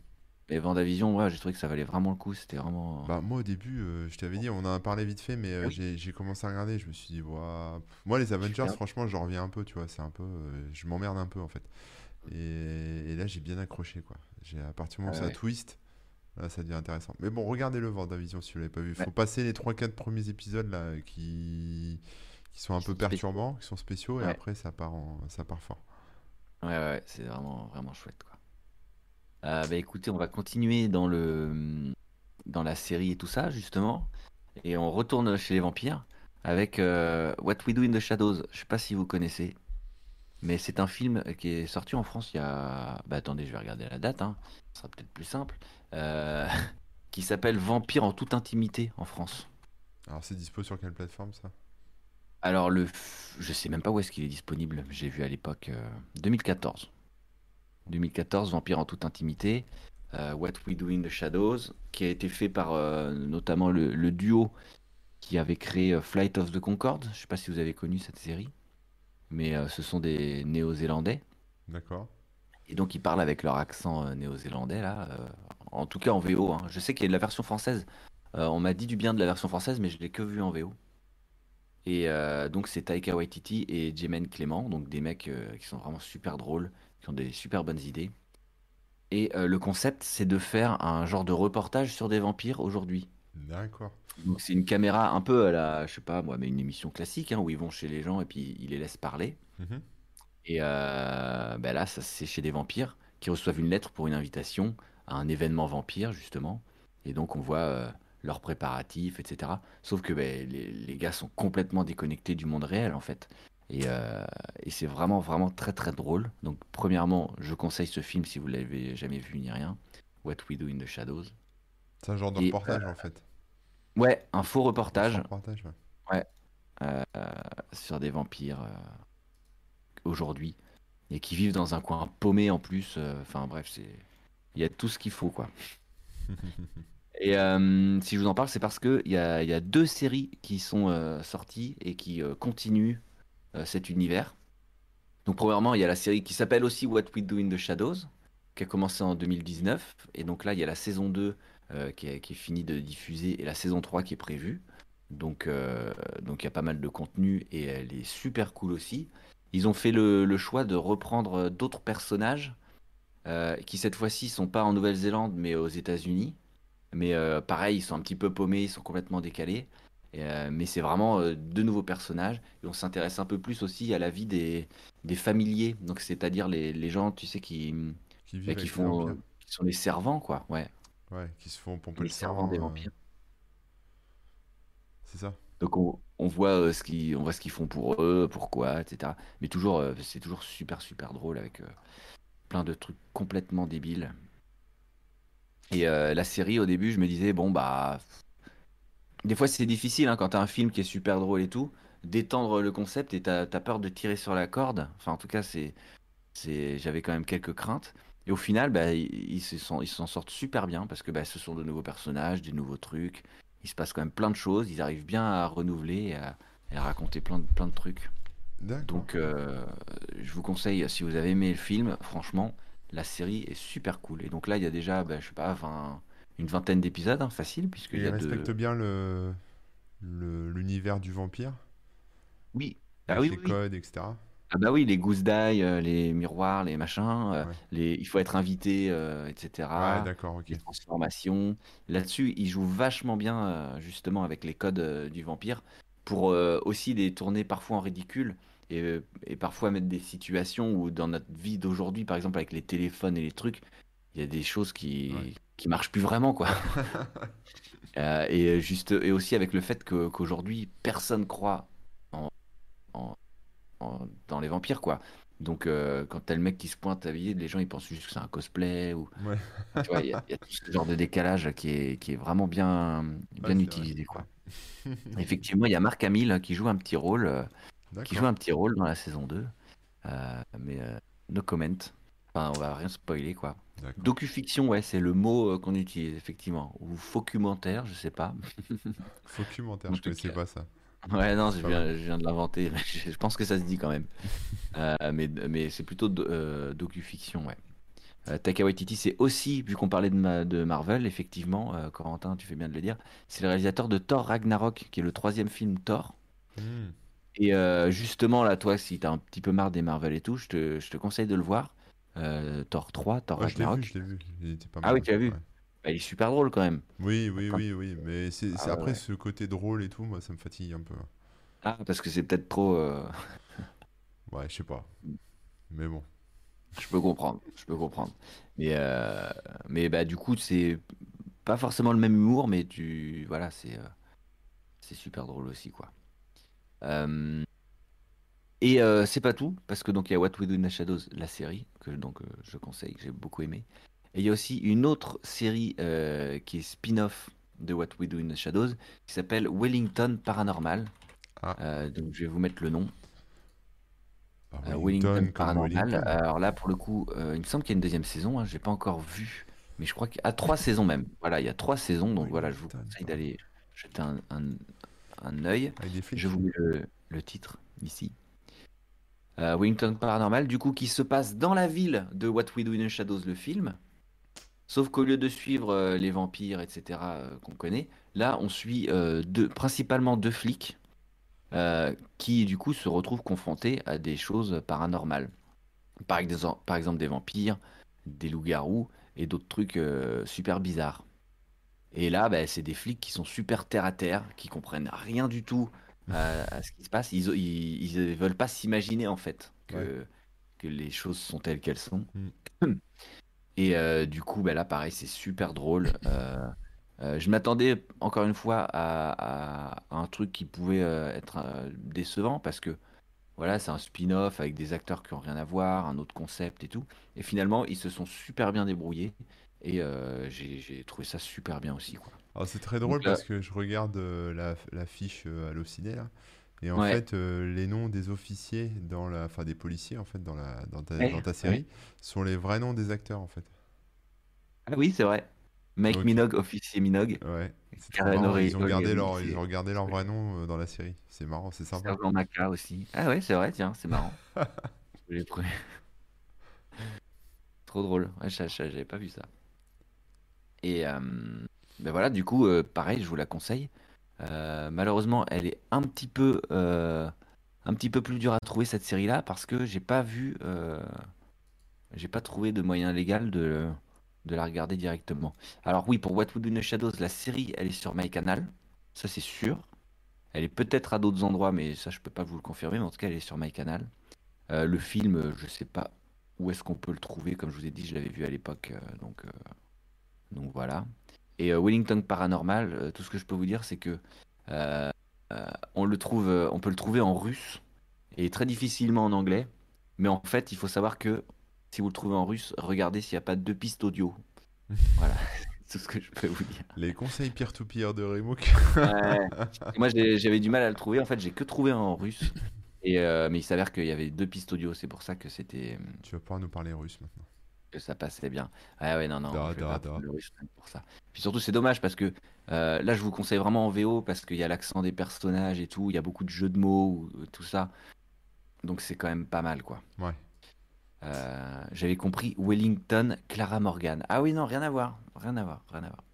Et Vendavision, ouais, j'ai trouvé que ça valait vraiment le coup. C'était vraiment. Bah moi au début, euh, je t'avais dit, on en a parlé vite fait, mais euh, Oui. j'ai commencé à regarder, je me suis dit, Ouah, moi les Avengers, franchement, j'en reviens un peu, tu vois, c'est un peu, euh, je m'emmerde un peu en fait. Et, et là j'ai bien accroché quoi. J'ai à partir du moment où Ah ça ouais. twist, là ça devient intéressant. Mais bon, regardez-le Vendavision si vous l'avez pas vu. Faut Ouais. passer les 3-4 premiers épisodes là qui qui sont un Qui peu sont perturbants, qui sont spéciaux, et après ça part en, ça part fort. Ouais, ouais, c'est vraiment, vraiment chouette, quoi. Euh, bah écoutez, on va continuer dans le, dans la série et tout ça, justement. Et on retourne chez les vampires avec euh, What We Do in the Shadows. Je sais pas si vous connaissez, mais c'est un film qui est sorti en France il y a. Bah attendez, je vais regarder la date, hein. Ce sera peut-être plus simple. Euh, qui s'appelle Vampire en toute intimité en France. Alors c'est dispo sur quelle plateforme ça? Alors, le, je sais même pas où est-ce qu'il est disponible. J'ai vu à l'époque euh, 2014. 2014, Vampire en toute intimité. euh, What We Do in the Shadows, qui a été fait par euh, notamment le, le duo qui avait créé Flight of the Concorde. Je sais pas si vous avez connu cette série, mais ce sont des Néo-Zélandais. D'accord. Et donc ils parlent avec leur accent néo-zélandais là, en tout cas en VO. hein. Je sais qu'il y a de la version française. On m'a dit du bien de la version française, mais je l'ai que vu en VO. Et euh, donc c'est Taika Waititi et Jemaine Clément, donc des mecs euh, qui sont vraiment super drôles, qui ont des super bonnes idées. Et euh, le concept, c'est de faire un genre de reportage sur des vampires aujourd'hui. D'accord. Donc c'est une caméra un peu à la, je sais pas moi, mais une émission classique hein, où ils vont chez les gens et puis ils les laissent parler. Mhm. Et ben là, ça c'est chez des vampires qui reçoivent une lettre pour une invitation à un événement vampire, justement. Et donc on voit leurs préparatifs, etc. Sauf que ben, les, les gars sont complètement déconnectés du monde réel, en fait. Et, euh, et c'est vraiment, vraiment très, très drôle. Donc, premièrement, je conseille ce film si vous l'avez jamais vu ni rien. What We Do in the Shadows. C'est un genre de Et, reportage en fait. Ouais, un faux reportage. Un reportage, ouais. euh, sur des vampires euh, aujourd'hui et qui vivent dans un coin paumé en plus. euh, Enfin bref, c'est il y a tout ce qu'il faut quoi. Et euh, si je vous en parle, c'est parce que il y a, y a deux séries qui sont euh, sorties et qui euh, continuent cet univers. Donc premièrement, il y a la série qui s'appelle aussi What We Do in the Shadows, qui a commencé en 2019. Et donc là, il y a la saison 2 euh, qui est, finie de diffuser et la saison 3 qui est prévue. Donc, donc il y a pas mal de contenu et elle est super cool aussi. Ils ont fait le, le choix de reprendre d'autres personnages qui cette fois-ci sont pas en Nouvelle-Zélande mais aux États-Unis. Mais euh, pareil, ils sont un petit peu paumés, ils sont complètement décalés. Et, euh, mais c'est vraiment euh, de nouveaux personnages. Et on s'intéresse un peu plus aussi à la vie des, des familiers. Donc c'est-à-dire les, les gens, tu sais, qui, Qui vivent bah, qui font, vampires. qui sont les servants, quoi, ouais. Ouais, qui se font pomper Les le servants des sang. euh, vampires. c'est ça. Donc on, on voit euh, ce qu'ils on voit ce qu'ils font pour eux, pourquoi, etc. Mais toujours, euh, c'est toujours super super drôle avec euh, plein de trucs complètement débiles. Et euh, la série, au début, je me disais bon bah, des fois c'est difficile hein, quand t'as un film qui est super drôle et tout, d'étendre le concept et t'as t'as peur de tirer sur la corde. Enfin en tout cas c'est j'avais quand même quelques craintes. Et au final, bah, ils s'en sortent super bien parce que bah, ce sont de nouveaux personnages, des nouveaux trucs. Il se passe quand même plein de choses. Ils arrivent bien à renouveler et à, et à raconter plein de, plein de trucs. Donc, euh, je vous conseille, si vous avez aimé le film, franchement, la série est super cool. Et donc là, il y a déjà, bah, je sais pas, 20 une vingtaine d'épisodes, hein, facile, y il respecte bien le l'univers du vampire, Oui. Ah oui, oui, oui. codes, etc. Ah bah oui, les gousses d'ail, euh, les miroirs, les machins, euh, Ouais. les... il faut être invité, euh, etc. Ouais, d'accord, ok. les transformations. Là-dessus, il joue vachement bien, justement, avec les codes du vampire, pour aussi les tourner parfois en ridicule, et, et parfois mettre des situations où, dans notre vie d'aujourd'hui, par exemple, avec les téléphones et les trucs, il y a des choses qui, Ouais. qui marchent plus vraiment, quoi. Euh, et, juste, et aussi avec le fait que, qu'aujourd'hui, personne croit en, en- en- dans les vampires, quoi. Donc, euh, quand t'as le mec qui se pointe habillé, les gens ils pensent juste que c'est un cosplay ou Ouais. il y, a il y a tout ce genre de décalage qui est, qui est vraiment bien, bien vrai. utilisé, quoi. Effectivement, il y a Marc Hamill qui joue un petit rôle, euh, qui joue un petit rôle dans la saison 2. Euh, mais euh, no comment. Enfin, on va rien spoiler, quoi. Docu-fiction, ouais, c'est le mot euh, qu'on utilise, effectivement. Ou documentaire, je sais pas. Documentaire, En je tout connaissais pas ça. Ouais, non, je viens, je viens de l'inventer. Je pense que ça se dit quand même. Euh, mais mais c'est plutôt do- euh, docu-fiction, ouais. Euh, Taika Waititi, c'est aussi, vu qu'on parlait de, ma- de Marvel, effectivement, Corentin, tu fais bien de le dire, c'est le réalisateur de Thor Ragnarok, qui est le troisième film Thor. Hmm. Et euh, justement, là, toi, si t'as un petit peu marre des Marvel et tout, je te, je te conseille de le voir. Euh, Thor 3, Thor Ouais, je l'ai vu, Ragnarok. je l'ai vu. Il était pas Ah oui, tu l'as vu ouais. Bah, il est super drôle quand même. Oui, oui, Enfin, oui, oui. Mais c'est ah après ouais. ce côté drôle et tout, moi, ça me fatigue un peu. Ah, parce que c'est peut-être trop. euh, Ouais, je sais pas. Mais bon. Je peux comprendre, je peux comprendre. Mais, euh, mais bah, du coup, c'est pas forcément le même humour, mais tu, voilà, c'est c'est super drôle aussi, quoi. Euh, et euh, c'est pas tout, parce que donc il y a What We Do in the Shadows, la série, que donc euh, je conseille, que j'ai beaucoup aimé. Et il y a aussi une autre série qui est spin-off de What We Do in the Shadows, qui s'appelle Wellington Paranormal. Ah, donc je vais vous mettre le nom. Euh, Wellington Paranormal. Wellington. Alors là, pour le coup, euh, il me semble qu'il y a une deuxième saison. Hein, j'ai pas encore vu, mais je crois qu'il y a trois saisons même. Voilà, il y a trois saisons. Donc voilà, je vous conseille d'aller jeter un, un, un œil. Je vous mets le, le titre ici. Euh, Wellington Paranormal, du coup, qui se passe dans la ville de What We Do in the Shadows, le film. Sauf qu'au lieu de suivre euh, les vampires, etc., euh, qu'on connaît, là, on suit euh, deux, principalement deux flics qui, du coup, se retrouvent confrontés à des choses paranormales. Par exemple, par exemple des vampires, des loups-garous et d'autres trucs super bizarres. Et là, bah, c'est des flics qui sont super terre à terre, qui comprennent rien du tout à, à ce qui se passe. Ils, ils, ils veulent pas s'imaginer en fait que, Ouais. que les choses sont telles qu'elles sont. Mm. Et euh, du coup, bah, là, pareil, c'est super drôle. Euh, euh, je m'attendais encore une fois à, à- à un truc qui pouvait euh, être euh, décevant parce que voilà, c'est un spin-off avec des acteurs qui ont rien à voir, un autre concept et tout. Et finalement, ils se sont super bien débrouillés et euh, j'ai trouvé ça super bien aussi, quoi. Alors c'est très drôle Donc parce que je regarde euh, la, la fiche euh, Allociné là. Et en Ouais. fait, euh, les noms des officiers dans la, enfin des policiers en fait dans la, dans ta, Ouais, dans ta ouais. série sont les vrais noms des acteurs en fait. Ah oui, c'est vrai. Mike Ok. Minogue, officier Minogue. Ouais. Karen marrant. Ils ont gardé leur, ils ont regardé leur vrai nom euh, dans la série. C'est marrant, c'est sympa. Sergent Maca aussi. Ah ouais, c'est vrai, tiens, c'est marrant. Je l'ai. Trop drôle. Ouais, j'avais pas vu ça. Et euh, ben voilà, du coup, euh, pareil, je vous la conseille. Euh, malheureusement, elle est un petit peu, euh, un petit peu plus dure à trouver cette série-là parce que j'ai pas vu, euh, j'ai pas trouvé de moyen légal de, la regarder directement. Alors oui, pour What We Do in the Shadows, la série, elle est sur MyCanal, ça c'est sûr. Elle est peut-être à d'autres endroits, mais ça je peux pas vous le confirmer, mais en tout cas elle est sur MyCanal. Euh, le film, euh, je sais pas où est-ce qu'on peut le trouver Comme je vous ai dit, je l'avais vu à l'époque, donc, donc voilà. Et Wellington Paranormal, tout ce que je peux vous dire, c'est que on le trouve, on peut le trouver en russe et très difficilement en anglais. Mais en fait, il faut savoir que si vous le trouvez en russe, regardez s'il n'y a pas deux pistes audio. voilà, c'est tout ce que je peux vous dire. Les conseils peer-to-peer de Remook. Moi, j'avais du mal à le trouver. En fait, j'ai que trouvé en russe. Et euh, mais il s'avère qu'il y avait deux pistes audio. C'est pour ça que c'était. Tu vas pouvoir nous parler russe maintenant. Que ça passait bien. Ah ouais, non, non. je vais pas le pour ça. Puis surtout, c'est dommage parce que euh, là, je vous conseille vraiment en VO parce qu'il y a l'accent des personnages et tout. Il y a beaucoup de jeux de mots, tout ça. Donc c'est quand même pas mal, quoi. Ouais. Euh, j'avais compris Wellington, Clara Morgan. Ah oui, non, rien à voir. Rien à voir, rien à voir.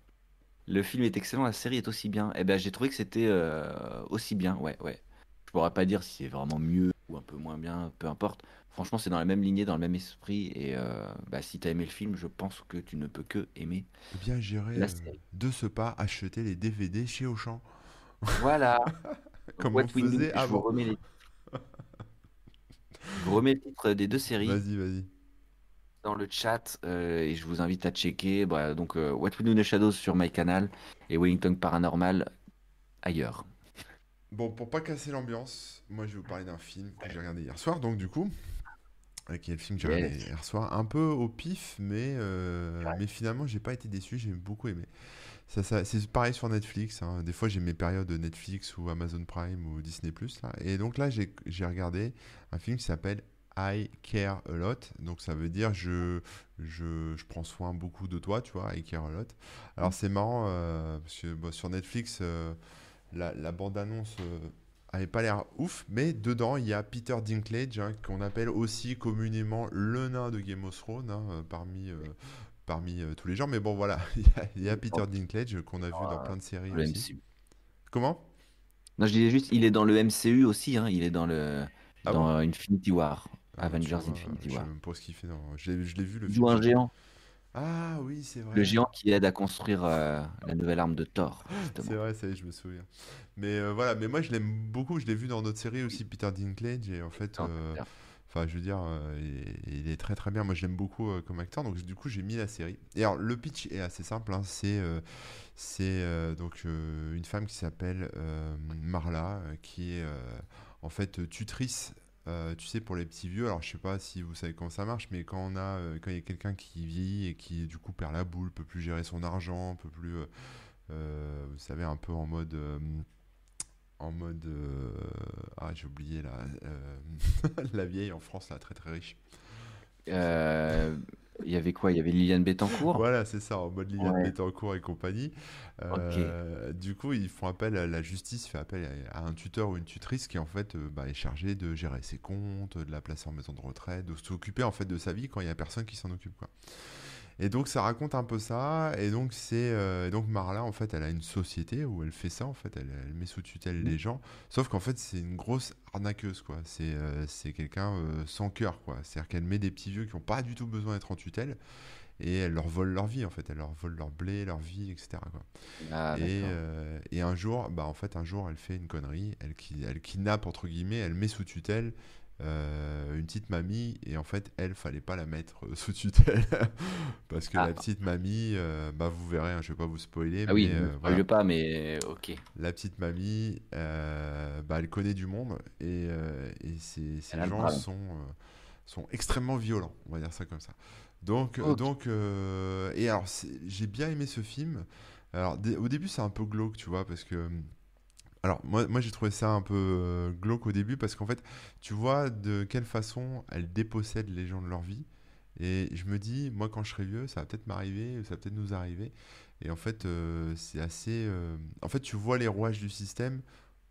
Le film est excellent, la série est aussi bien. Eh ben, j'ai trouvé que c'était euh, aussi bien, ouais, ouais. Je pourrais pas dire si c'est vraiment mieux ou un peu moins bien, peu importe. Franchement, c'est dans la même lignée, dans le même esprit. Et euh, bah, si tu as aimé le film, je pense que tu ne peux que aimer. Eh bien, j'irai de ce pas acheter les DVD chez Auchan. Voilà. Comme on faisait avant. Je vous remets le titre des deux séries. Vas-y, vas-y. Dans le chat, euh, et je vous invite à checker. Bah, donc, euh, What We Do in the Shadows sur my canal et Wellington Paranormal ailleurs. Bon, pour pas casser l'ambiance, moi je vais vous parler d'un film que j'ai regardé hier soir, donc du coup, euh, qui est le film que j'ai regardé hier soir, un peu au pif, mais, mais finalement j'ai pas été déçu, j'ai beaucoup aimé. Ça, c'est pareil sur Netflix. Hein. Des fois, j'ai mes périodes Netflix ou Amazon Prime ou Disney Plus. Et donc là, j'ai regardé un film qui s'appelle I Care a Lot. Donc ça veut dire je, je, je, prends soin beaucoup de toi, tu vois, I Care a Lot. Alors c'est marrant euh, parce que sur Netflix, euh, la, la bande-annonce euh, avait pas l'air ouf, mais dedans il y a Peter Dinklage hein, qu'on appelle aussi communément le nain de Game of Thrones hein, parmi parmi euh, tous les gens. Mais bon, voilà, il y, a Peter Dinklage qu'on a vu dans plein de séries aussi. Comment? Non, je disais juste, il est dans le MCU aussi. Hein, il est dans le ah dans Infinity War, ah, Avengers Infinity War. Je sais même pas ce qu'il fait. Je l'ai vu le. Il joue un géant. Ah oui, c'est vrai. Le géant qui aide à construire euh, la nouvelle arme de Thor. C'est vrai, ça y est, je me souviens. Mais euh, voilà, mais moi je l'aime beaucoup. Je l'ai vu dans d'autres séries aussi, Peter Dinklage, et en fait. Enfin, je veux dire, euh, il, est très très bien. Moi, je l'aime beaucoup euh, comme acteur, donc du coup, j'ai mis la série. Et alors, le pitch est assez simple. Hein. C'est euh, c'est donc une femme qui s'appelle Marla, qui est en fait tutrice. Tu sais, pour les petits vieux, alors je sais pas si vous savez comment ça marche, mais quand on a, quand il y a quelqu'un qui vieillit et qui du coup perd la boule, peut plus gérer son argent, peut plus, vous savez, un peu en mode en mode. Euh, ah, j'ai oublié la, euh, la vieille en France, là, très très riche. Euh, il y avait quoi? Il y avait Liliane Bettencourt? Voilà, c'est ça, en mode Liliane Bettencourt et compagnie. Du coup, ils font appel à la justice, fait appel à, un tuteur ou une tutrice qui en fait bah, est chargé de gérer ses comptes, de la placer en maison de retraite, de s'occuper en fait de sa vie quand il y a personne qui s'en occupe. Quoi. Et donc ça raconte un peu ça. Et donc c'est euh, donc Marla en fait elle a une société où elle fait ça en fait elle, met sous tutelle les mmh. gens. Sauf qu'en fait c'est une grosse arnaqueuse quoi. C'est euh, c'est quelqu'un euh, sans cœur quoi. C'est-à-dire qu'elle met des petits vieux qui n'ont pas du tout besoin d'être en tutelle et elle leur vole leur vie en fait. Elle leur vole leur blé, leur vie, etc. Quoi. Ah, et, et, un jour bah en fait un jour elle fait une connerie. Elle elle kidnappe entre guillemets. Elle met sous tutelle euh, une petite mamie et en fait elle fallait pas la mettre euh, sous tutelle. Parce que la ah. petite mamie euh, bah vous verrez hein, je vais pas vous spoiler ah oui ne pas mais ok. La petite mamie bah, elle connaît du monde et, et ces, ces gens sont sont extrêmement violents on va dire ça comme ça. Donc donc et alors j'ai bien aimé ce film. Alors au début c'est un peu glauque tu vois parce que alors, moi, moi j'ai trouvé ça un peu euh, glauque au début parce qu'en fait, tu vois de quelle façon elle dépossède les gens de leur vie. Et je me dis, moi, quand je serai vieux, ça va peut-être m'arriver, ça va peut-être nous arriver. Et en fait, euh, c'est assez. Euh, en fait, tu vois les rouages du système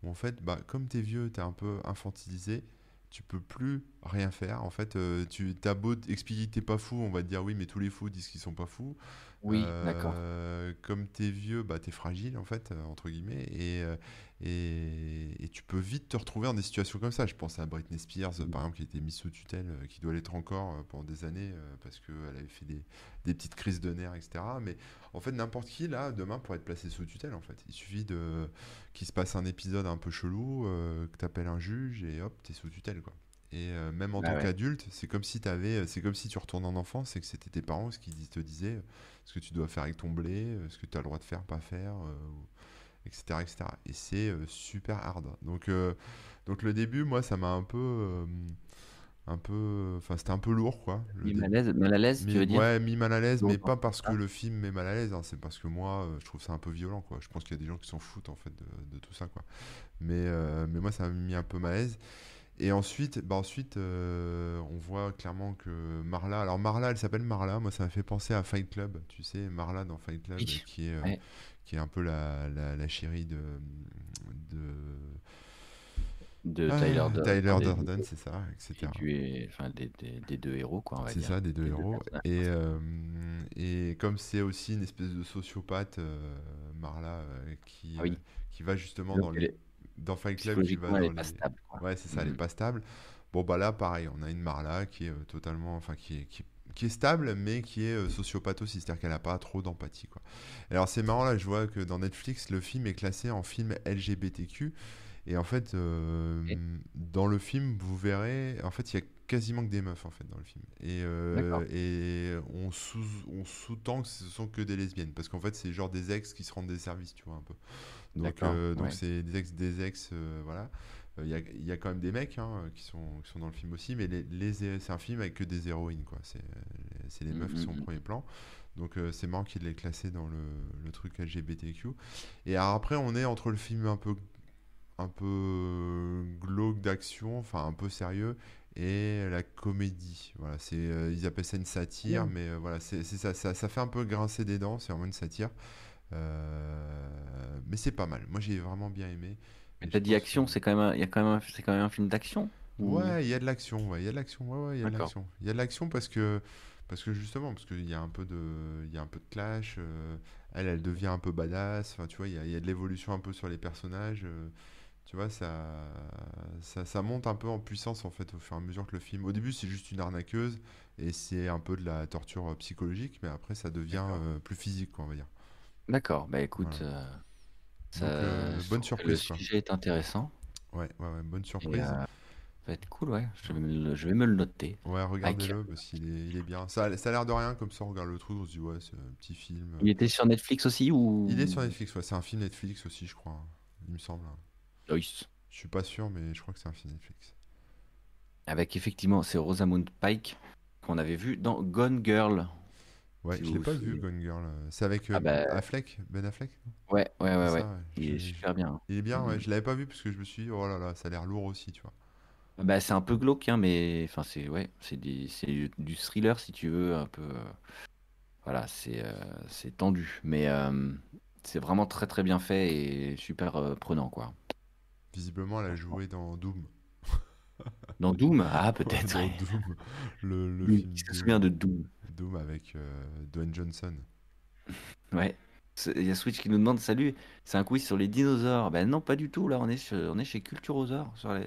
où, en fait, bah, comme tu es vieux, tu es un peu infantilisé, tu peux plus rien faire. En fait, tu as beau expliquer que t'es pas fou, on va te dire oui, mais tous les fous disent qu'ils sont pas fous. Oui, d'accord. Comme tu es vieux, bah, tu es fragile, en fait, entre guillemets. Et, et, tu peux vite te retrouver dans des situations comme ça. Je pense à Britney Spears, par exemple, qui a été mise sous tutelle, euh, qui doit l'être encore euh, pendant des années euh, parce qu'elle avait fait des, des, petites crises de nerfs, etc. Mais en fait, n'importe qui, là, demain, pourrait être placé sous tutelle. En fait, il suffit de qu'il se passe un épisode un peu chelou, que tu appelles un juge et hop, tu es sous tutelle. Quoi. Et euh, même en Bah tant ouais. qu'adulte, c'est comme si t'avais, c'est comme si tu retournes en enfance et que c'était tes parents qui te disaient euh, ce que tu dois faire avec ton blé, euh, ce que tu as le droit de faire, pas faire, euh, ou- etc., etc. Et c'est euh, super hard. Donc, euh, donc le début, moi, ça m'a un peu, euh, un peu, enfin, c'était un peu lourd, quoi. Mis mal à l'aise, mal à l'aise, tu veux dire? ouais, mis mal à l'aise, mais pas parce que le film met mal à l'aise, hein, c'est parce que moi, euh, je trouve ça un peu violent, quoi. Je pense qu'il y a des gens qui s'en foutent, en fait, de, de tout ça, quoi. Mais, euh, mais moi, ça m'a mis un peu mal à l'aise. Et ensuite, bah ensuite euh, on voit clairement que Marla, alors Marla, elle s'appelle Marla, moi ça m'a fait penser à Fight Club, tu sais, Marla dans Fight Club, oui, qui est, ouais. Qui est un peu la, la, la chérie de, de De ah, Tyler, Durden, c'est ça, etc. du- enfin, des, des- des deux héros, quoi, C'est ça, des deux Des héros. Et, euh, et comme c'est aussi une espèce de sociopathe, euh, Marla, euh, qui, Ah oui, qui va justement donc dans les, dans Fight Club, qui va dans pas les... stable, quoi. Ouais, c'est ça, elle est Mhm. pas stable. Bon, bah là, pareil, on a une Marla qui est totalement... Enfin, qui est, qui, qui est stable, mais qui est euh, sociopathe aussi, c'est-à-dire qu'elle a pas trop d'empathie, quoi. Alors c'est marrant, là, je vois que dans Netflix, le film est classé en film LGBTQ. Et en fait, euh, dans le film, vous verrez, en fait, il y a quasiment que des meufs en fait dans le film. Et, euh, et on sous, on sous-tend que ce sont que des lesbiennes, parce qu'en fait, c'est genre des ex qui se rendent des services, tu vois un peu. Donc, euh, donc ouais. c'est des ex, des ex, voilà. Euh, Il y a, il y a quand même des mecs hein, qui sont, qui sont dans le film aussi, mais les, c'est un film avec que des héroïnes, quoi. C'est c'est les Mm, meufs qui sont au mm, mm. premier plan. Donc euh, c'est marrant qu'il l'ait classé dans le, le truc LGBTQ. Et alors après, on est entre le film un peu, un peu glauque d'action, enfin un peu sérieux, et la comédie. Voilà, c'est, euh, ils appellent ça une satire, Mm. mais euh, voilà, c'est ça, ça, ça fait un peu grincer des dents, c'est vraiment une satire. Euh, mais c'est pas mal. Moi, j'ai vraiment bien aimé. T'as dit action, c'est quand même un, il y a quand même c'est quand même un film d'action? Ou... Ouais, il y a de l'action, ouais, il y a de l'action, ouais, ouais, il y a de l'action. Il y a de l'action parce que, parce que justement, parce qu'il y a un peu de, il y a un peu de clash. euh, elle, elle devient un peu badass. Enfin, tu vois, il y a, il y a de l'évolution un peu sur les personnages. euh, tu vois, ça, ça, ça monte un peu en puissance en fait au fur et à mesure que le film. Au début, c'est juste une arnaqueuse et c'est un peu de la torture euh, psychologique, mais après, ça devient euh, plus physique, quoi, on va dire. D'accord, bah écoute, Voilà. Euh, Donc, euh, bonne que le surprise, quoi. sujet est intéressant Ouais, ouais, ouais, bonne surprise. euh, ça va être cool, ouais. Je vais me le, je vais me le noter. Ouais, regardez-le parce qu'il est, il est bien. Ça, a- ça a l'air de rien comme ça, on regarde le truc, on se dit ouais, c'est un petit film. Il était sur Netflix aussi Il est sur ou... Netflix, ouais, c'est un film Netflix aussi, je crois. Il me semble. Oui. Je suis pas sûr, mais je crois que c'est un film Netflix. Avec effectivement, c'est Rosamund Pike qu'on avait vu dans Gone Girl. Ouais, je l'ai pas vu. Gone Girl. C'est avec Ah euh, bah Affleck, Ben Affleck, ouais, ouais, ouais, ouais. ça, ouais. Il est super bien. Il est bien, ouais. Mhm. Je l'avais pas vu parce que je me suis dit, oh là là, ça a l'air lourd aussi, tu vois. Bah, c'est un peu glauque, hein, mais enfin c'est ouais, c'est des, du thriller si tu veux, un peu. euh, Voilà, c'est euh, tendu, mais euh, c'est vraiment très très bien fait et super euh, prenant quoi. Visiblement, elle a joué dans Doom. Dans Doom, ah peut-être. dans ouais. Doom, le, le Oui, film se Doom. souvient de Doom? Doom avec euh, Dwayne Johnson. Ouais. Il y a Switch qui nous demande, salut, c'est un quiz sur les dinosaures. Ben non, pas du tout. Là, on est, sur- on est chez Culturosaure. Sur les...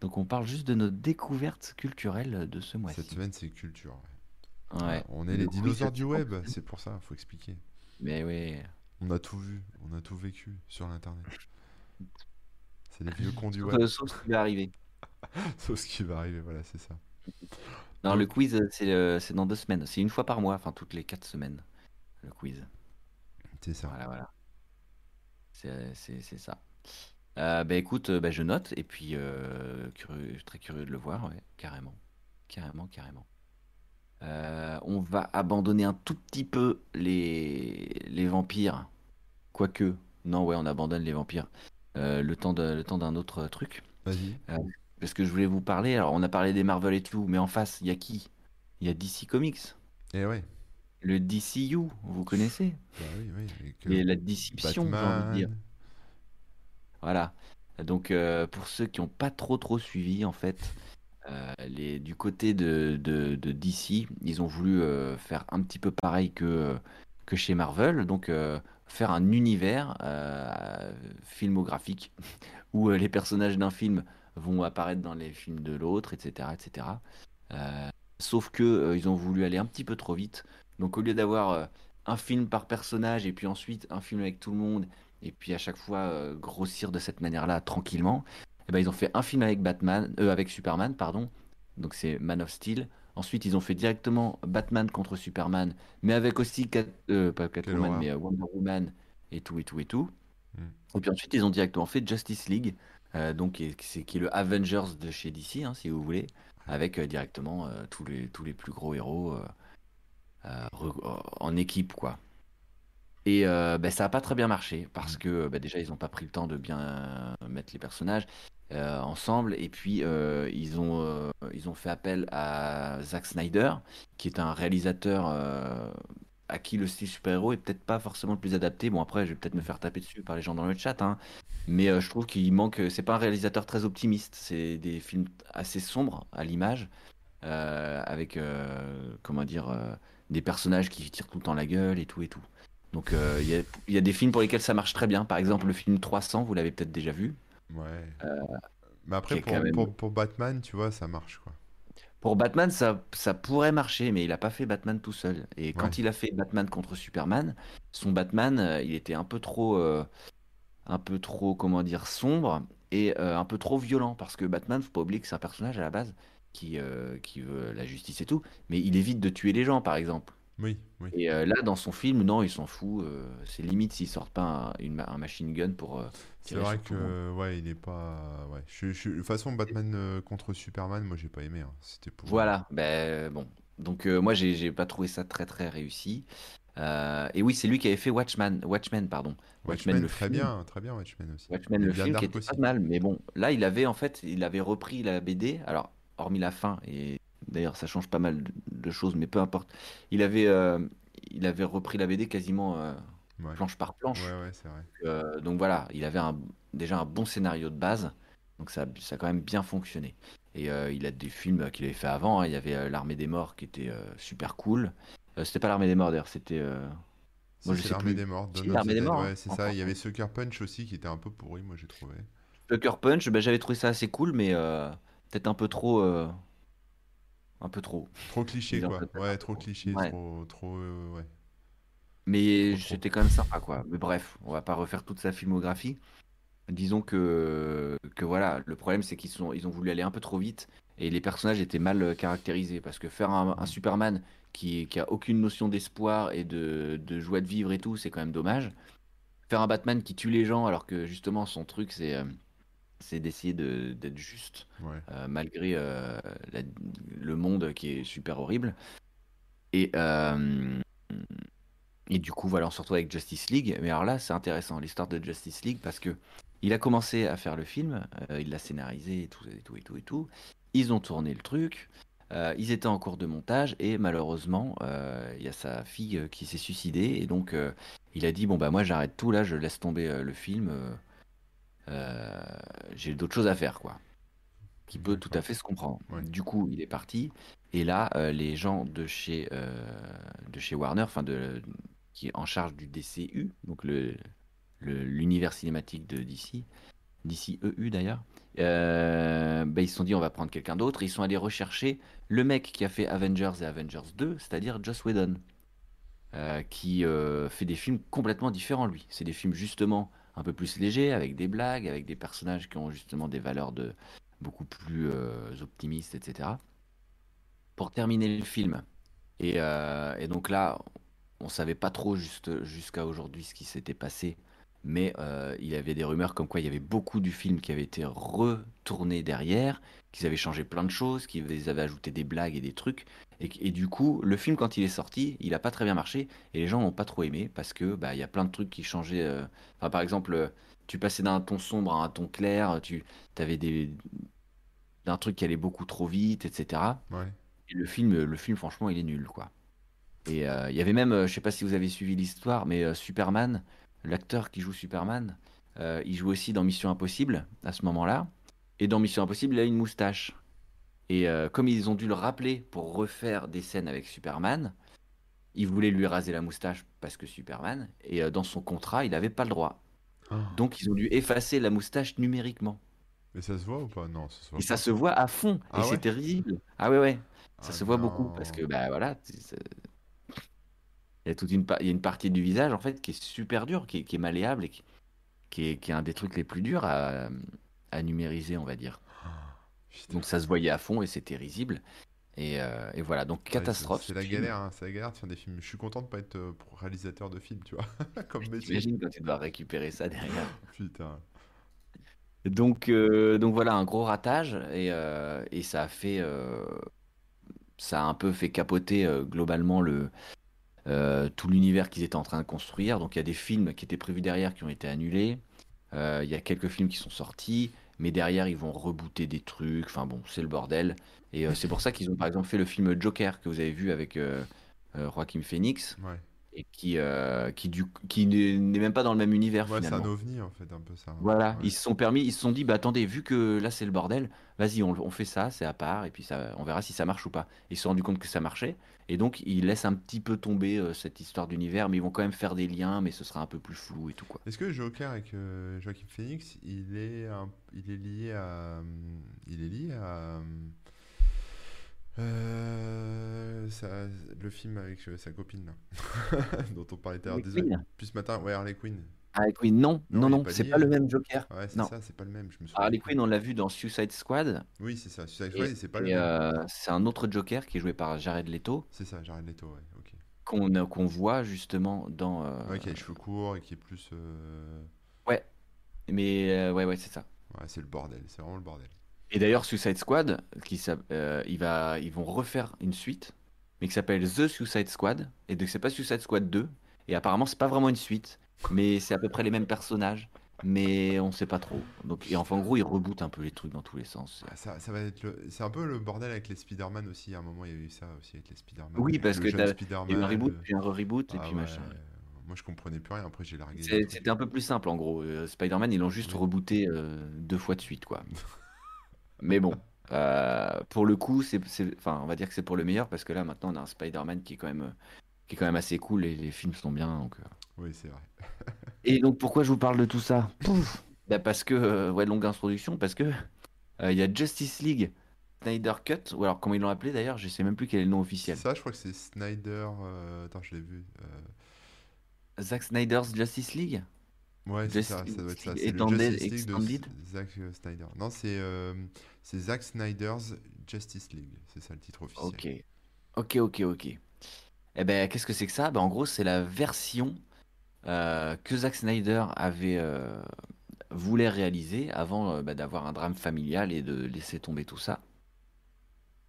Donc, on parle juste de nos découvertes culturelles de ce Cette mois-ci. semaine, c'est culture. ouais. On est Le les dinosaures du web, c'est pour ça, faut expliquer. Mais oui. On a tout vu, on a tout vécu sur l'internet. C'est les vieux cons du Sauf, web. euh, sauf ce qui va arriver. Sauf ce qui va arriver, voilà, c'est ça. Non, le quiz, c'est euh, c'est dans deux semaines. C'est une fois par mois, enfin toutes les quatre semaines, le quiz. c'est ça. Voilà, voilà. C'est c'est- c'est ça. Euh, bah écoute, euh, bah, je note et puis euh, curieux, très curieux de le voir, ouais, carrément. Carrément, carrément. Euh, on va abandonner un tout petit peu les, les vampires. Quoique, non, ouais, on abandonne les vampires. Euh, le temps de, le temps d'un autre truc. Vas-y. Euh, parce que je voulais vous parler, alors on a parlé des Marvel et tout, mais en face, il y a qui? Il y a DC Comics. Et ouais, Le DCU, vous connaissez? bah oui, oui. avec, Et la déception, j'ai envie de dire. Voilà. Donc, euh, pour ceux qui n'ont pas trop trop suivi, en fait, euh, les, du côté de, de, de DC, ils ont voulu euh, faire un petit peu pareil que, que chez Marvel, donc faire un univers filmographique où les personnages d'un film vont apparaître dans les films de l'autre, etc., etc. Euh, sauf que euh, ils ont voulu aller un petit peu trop vite. Donc, au lieu d'avoir euh, un film par personnage et puis ensuite un film avec tout le monde et puis à chaque fois euh, grossir de cette manière-là tranquillement, eh ben, ils ont fait un film avec Batman, avec Superman, pardon. Donc c'est Man of Steel. Ensuite, ils ont fait directement Batman contre Superman, mais avec aussi Cat- pas Catwoman, mais Wonder Woman et tout et tout et tout. Mm. Et puis ensuite, ils ont directement fait Justice League, donc qui est, qui est- le Avengers de chez DC, hein, si vous voulez, avec euh, directement euh, tous les tous les plus gros héros euh, euh, euh, en équipe, quoi. Et euh, ben, ça n'a pas très bien marché parce que ben, déjà ils n'ont pas pris le temps de bien euh, mettre les personnages euh, ensemble et puis euh, ils ont euh, ils ont fait appel à Zack Snyder qui est un réalisateur euh, à qui le style super-héros est peut-être pas forcément le plus adapté. Bon après je vais peut-être me faire taper dessus par les gens dans le chat, hein. mais euh, je trouve qu'il manque. C'est pas un réalisateur très optimiste. C'est des films assez sombres à l'image euh, avec euh, comment dire euh, des personnages qui tirent tout le temps la gueule et tout et tout. Donc euh, il y, a, il y a des films pour lesquels ça marche très bien. Par exemple, le film 300, vous l'avez peut-être déjà vu. Ouais. Euh, Mais après, même- pour, pour Batman, tu vois, ça marche, quoi. Pour Batman, ça, ça pourrait marcher, mais il n'a pas fait Batman tout seul. Et quand Ouais. il a fait Batman contre Superman, son Batman, euh, il était un peu trop, euh, un peu trop, comment dire, sombre et euh, un peu trop violent. Parce que Batman, faut pas oublier que c'est un personnage à la base qui, euh, qui veut la justice et tout, mais il évite de tuer les gens, par exemple. Oui, oui. Et euh, là, dans son film, non, il s'en fout. euh, c'est limite s'il sort pas un, une ma- un machine gun pour. euh, C'est vrai que, ouais, il est pas. Ouais. Je, je- de toute façon, Batman euh, contre Superman, moi, j'ai pas aimé. hein. C'était pour. Voilà, ben bon. Donc moi j'ai pas trouvé ça très très réussi. Et oui, c'est lui qui avait fait Watchmen, Watchmen pardon. Watchmen, le très film. bien, très bien, Watchmen aussi. Watchmen le film qui était pas mal, mais bon, là il avait en fait, il avait repris la BD. Alors hormis la fin et d'ailleurs ça change pas mal de, choses, mais peu importe. Il avait euh, il avait repris la BD quasiment euh, Ouais. planche par planche. Ouais, ouais, c'est vrai. Euh, donc voilà, il avait un- déjà un bon scénario de base, donc ça, ça a quand même bien fonctionné. Et il a des films qu'il avait fait avant, hein. il y avait L'Armée des Morts qui était super cool. C'était pas L'Armée des Morts d'ailleurs, c'était... Si, Moi, je c'est sais l'armée des morts. Si, l'Armée des morts, Ouais, c'est ça. Il y avait Sucker Punch aussi qui était un peu pourri, moi, j'ai trouvé. Sucker Punch, ben, j'avais trouvé ça assez cool, mais euh, peut-être un peu trop... euh, un peu trop. Trop cliché, quoi. Ouais, trop trop. cliché, Ouais. trop, trop, euh, ouais. Mais c'était quand même sympa, quoi. Mais bref, on va pas refaire toute sa filmographie. Disons que, que voilà, le problème c'est qu'ils sont, ils ont voulu aller un peu trop vite et les personnages étaient mal euh, caractérisés. Parce que faire un, un Superman qui, qui a aucune notion d'espoir et de, de joie de vivre et tout, c'est quand même dommage. Faire un Batman qui tue les gens alors que justement son truc c'est euh, c'est d'essayer de- d'être juste Ouais. euh, malgré euh, la- le monde qui est super horrible. Et, euh, et du coup, voilà, on se retrouve avec Justice League. Mais alors là, c'est intéressant, l'histoire de Justice League, parce que il a commencé à faire le film, il l'a scénarisé et tout, et tout, et tout, et tout. Ils ont tourné le truc. ils étaient en cours de montage et malheureusement, il y a sa fille qui s'est suicidée et donc il a dit bon bah moi j'arrête tout là, je laisse tomber le film, euh, j'ai d'autres choses à faire quoi qui peut tout à fait se comprendre. Ouais. Du coup, il est parti. Et là, euh, les gens de chez, euh, de chez Warner, enfin de, qui est en charge du DCU, donc le le- l'univers cinématique de DC, DC EU d'ailleurs, euh, ben, ils se sont dit on va prendre quelqu'un d'autre. Ils sont allés rechercher le mec qui a fait Avengers et Avengers 2, c'est-à-dire Joss Whedon, euh, qui euh, fait des films complètement différents lui. C'est des films justement un peu plus légers, avec des blagues, avec des personnages qui ont justement des valeurs de beaucoup plus euh, optimistes, etc. Pour terminer le film. Et, euh, donc là, on savait pas trop juste jusqu'à aujourd'hui ce qui s'était passé, mais euh, il y avait des rumeurs comme quoi il y avait beaucoup du film qui avait été retourné derrière, qu'ils avaient changé plein de choses, qu'ils avaient ajouté des blagues et des trucs, et, du coup, le film quand il est sorti, il a pas très bien marché, et les gens n'ont pas trop aimé parce que bah y a plein de trucs qui changeaient. euh, Enfin, par exemple, euh, tu passais d'un ton sombre à un ton clair, tu avais des d'un truc qui allait beaucoup trop vite, etc. Ouais. Et le film, le film, franchement, il est nul, quoi. Et euh, il y avait même, euh, je sais pas si vous avez suivi l'histoire, mais euh, Superman, l'acteur qui joue Superman, il joue aussi dans Mission Impossible à ce moment-là. Et dans Mission Impossible, il a une moustache. Et euh, comme ils ont dû le rappeler pour refaire des scènes avec Superman, ils voulaient lui raser la moustache parce que Superman. Et euh, dans son contrat, il n'avait pas le droit. Ah. Donc ils ont dû effacer la moustache numériquement. Mais ça se voit ou pas? Non, ça se voit Et ça se voit à fond. Ah et ouais? c'était risible. Ah ouais, ouais. Ça Ah se voit beaucoup parce que bah voilà, c'est- c'est- il y a toute une il y a une partie du visage en fait qui est super dure, qui est, qui est malléable et qui, qui est, qui est un des trucs les plus durs à, à numériser, on va dire. Donc ça se voyait à fond et c'était risible. Et, euh, et voilà, donc c'est catastrophe. c'est ce la film. galère, hein, c'est la galère de faire des films. Je suis content de pas être euh, réalisateur de films, tu vois, comme. T'imagines quand tu dois récupérer ça derrière. Putain. Donc, euh, donc voilà, un gros ratage et, et ça a fait, ça a un peu fait capoter globalement le, tout l'univers qu'ils étaient en train de construire. Donc il y a des films qui étaient prévus derrière qui ont été annulés. Il y a quelques films qui sont sortis, mais derrière ils vont rebooter des trucs. Enfin bon, c'est le bordel. Et euh, c'est pour ça qu'ils ont par exemple fait le film Joker que vous avez vu avec euh, euh, Joaquin Phoenix et qui, euh, qui, du, qui n'est même pas dans le même univers ouais c'est un finalement. ovni en fait, un peu ça. Voilà, Ouais. ils se sont permis, ils se sont dit, bah attendez, vu que là c'est le bordel, vas-y, on, on fait ça, c'est à part, et puis ça, on verra si ça marche ou pas. Ils se sont rendus compte que ça marchait, et donc ils laissent un petit peu tomber euh, cette histoire d'univers, mais ils vont quand même faire des liens, mais ce sera un peu plus flou et tout quoi. Est-ce que Joker avec euh, Joaquin Phoenix, il est, un- il est lié à, hum, il est lié à, hum, euh, le film avec euh, sa copine là, dont on parlait tout à l'heure. Désolé. Puis ce matin, ouais Harley Quinn. Harley Quinn, non, Non, non, c'est pas le même Joker. Ouais, c'est ça, c'est pas le même. Je me souviens. Harley Quinn, on l'a vu dans Suicide Squad, Oui, c'est ça. Suicide Squad, c'est pas le même. euh, c'est un autre Joker qui est joué par Jared Leto, C'est ça, Jared Leto, ouais. Ok. qu'on voit justement dans... Ouais, qui a les cheveux courts et qui est plus. Ouais, mais ouais, ouais, c'est ça. Ouais, c'est le bordel. C'est vraiment le bordel. Et d'ailleurs, Suicide Squad, qui, euh, il va, ils vont refaire une suite, mais qui s'appelle The Suicide Squad. Et donc, c'est pas Suicide Squad 2. Et apparemment, c'est pas vraiment une suite, mais c'est à peu près les mêmes personnages. Mais on sait pas trop. Donc, et enfin, en gros, ils rebootent un peu les trucs dans tous les sens. Ah, Ça, ça va être le... C'est un peu le bordel avec les Spider-Man aussi. À un moment, il y a eu ça aussi avec les Spider-Man. Oui, parce le que t'as- eu un reboot, puis un re-reboot, et ah puis ouais, machin. Moi, je comprenais plus rien. Après, j'ai largué. C'était un peu plus simple en gros. Euh, Spider-Man, ils l'ont juste rebooté euh, deux fois de suite, quoi. Mais bon, euh, pour le coup, c'est, enfin, on va dire que c'est pour le meilleur parce que là, maintenant, on a un Spider-Man qui est quand même, euh, qui est quand même assez cool et les films sont bien. Donc, euh. Oui, c'est vrai. Et donc, pourquoi je vous parle de tout ça? Pouf Bah, Parce que, euh, ouais, longue introduction, parce que euh, il y a Justice League Snyder Cut, ou alors comment ils l'ont appelé d'ailleurs, je sais même plus quel est le nom officiel. Ça, je crois que c'est Snyder. Attends, je l'ai vu. Zack Snyder's Justice League? Ouais, c'est ça. Ça doit être ça. C'est le Justice League de Extended Zack Snyder. Non, c'est euh, Zack Snyder's Justice League. C'est ça le titre officiel. Ok, ok, ok, ok. Eh ben, qu'est-ce que c'est que ça? Ben, en gros, c'est la version euh, que Zack Snyder avait euh, voulait réaliser avant euh, bah, d'avoir un drame familial et de laisser tomber tout ça.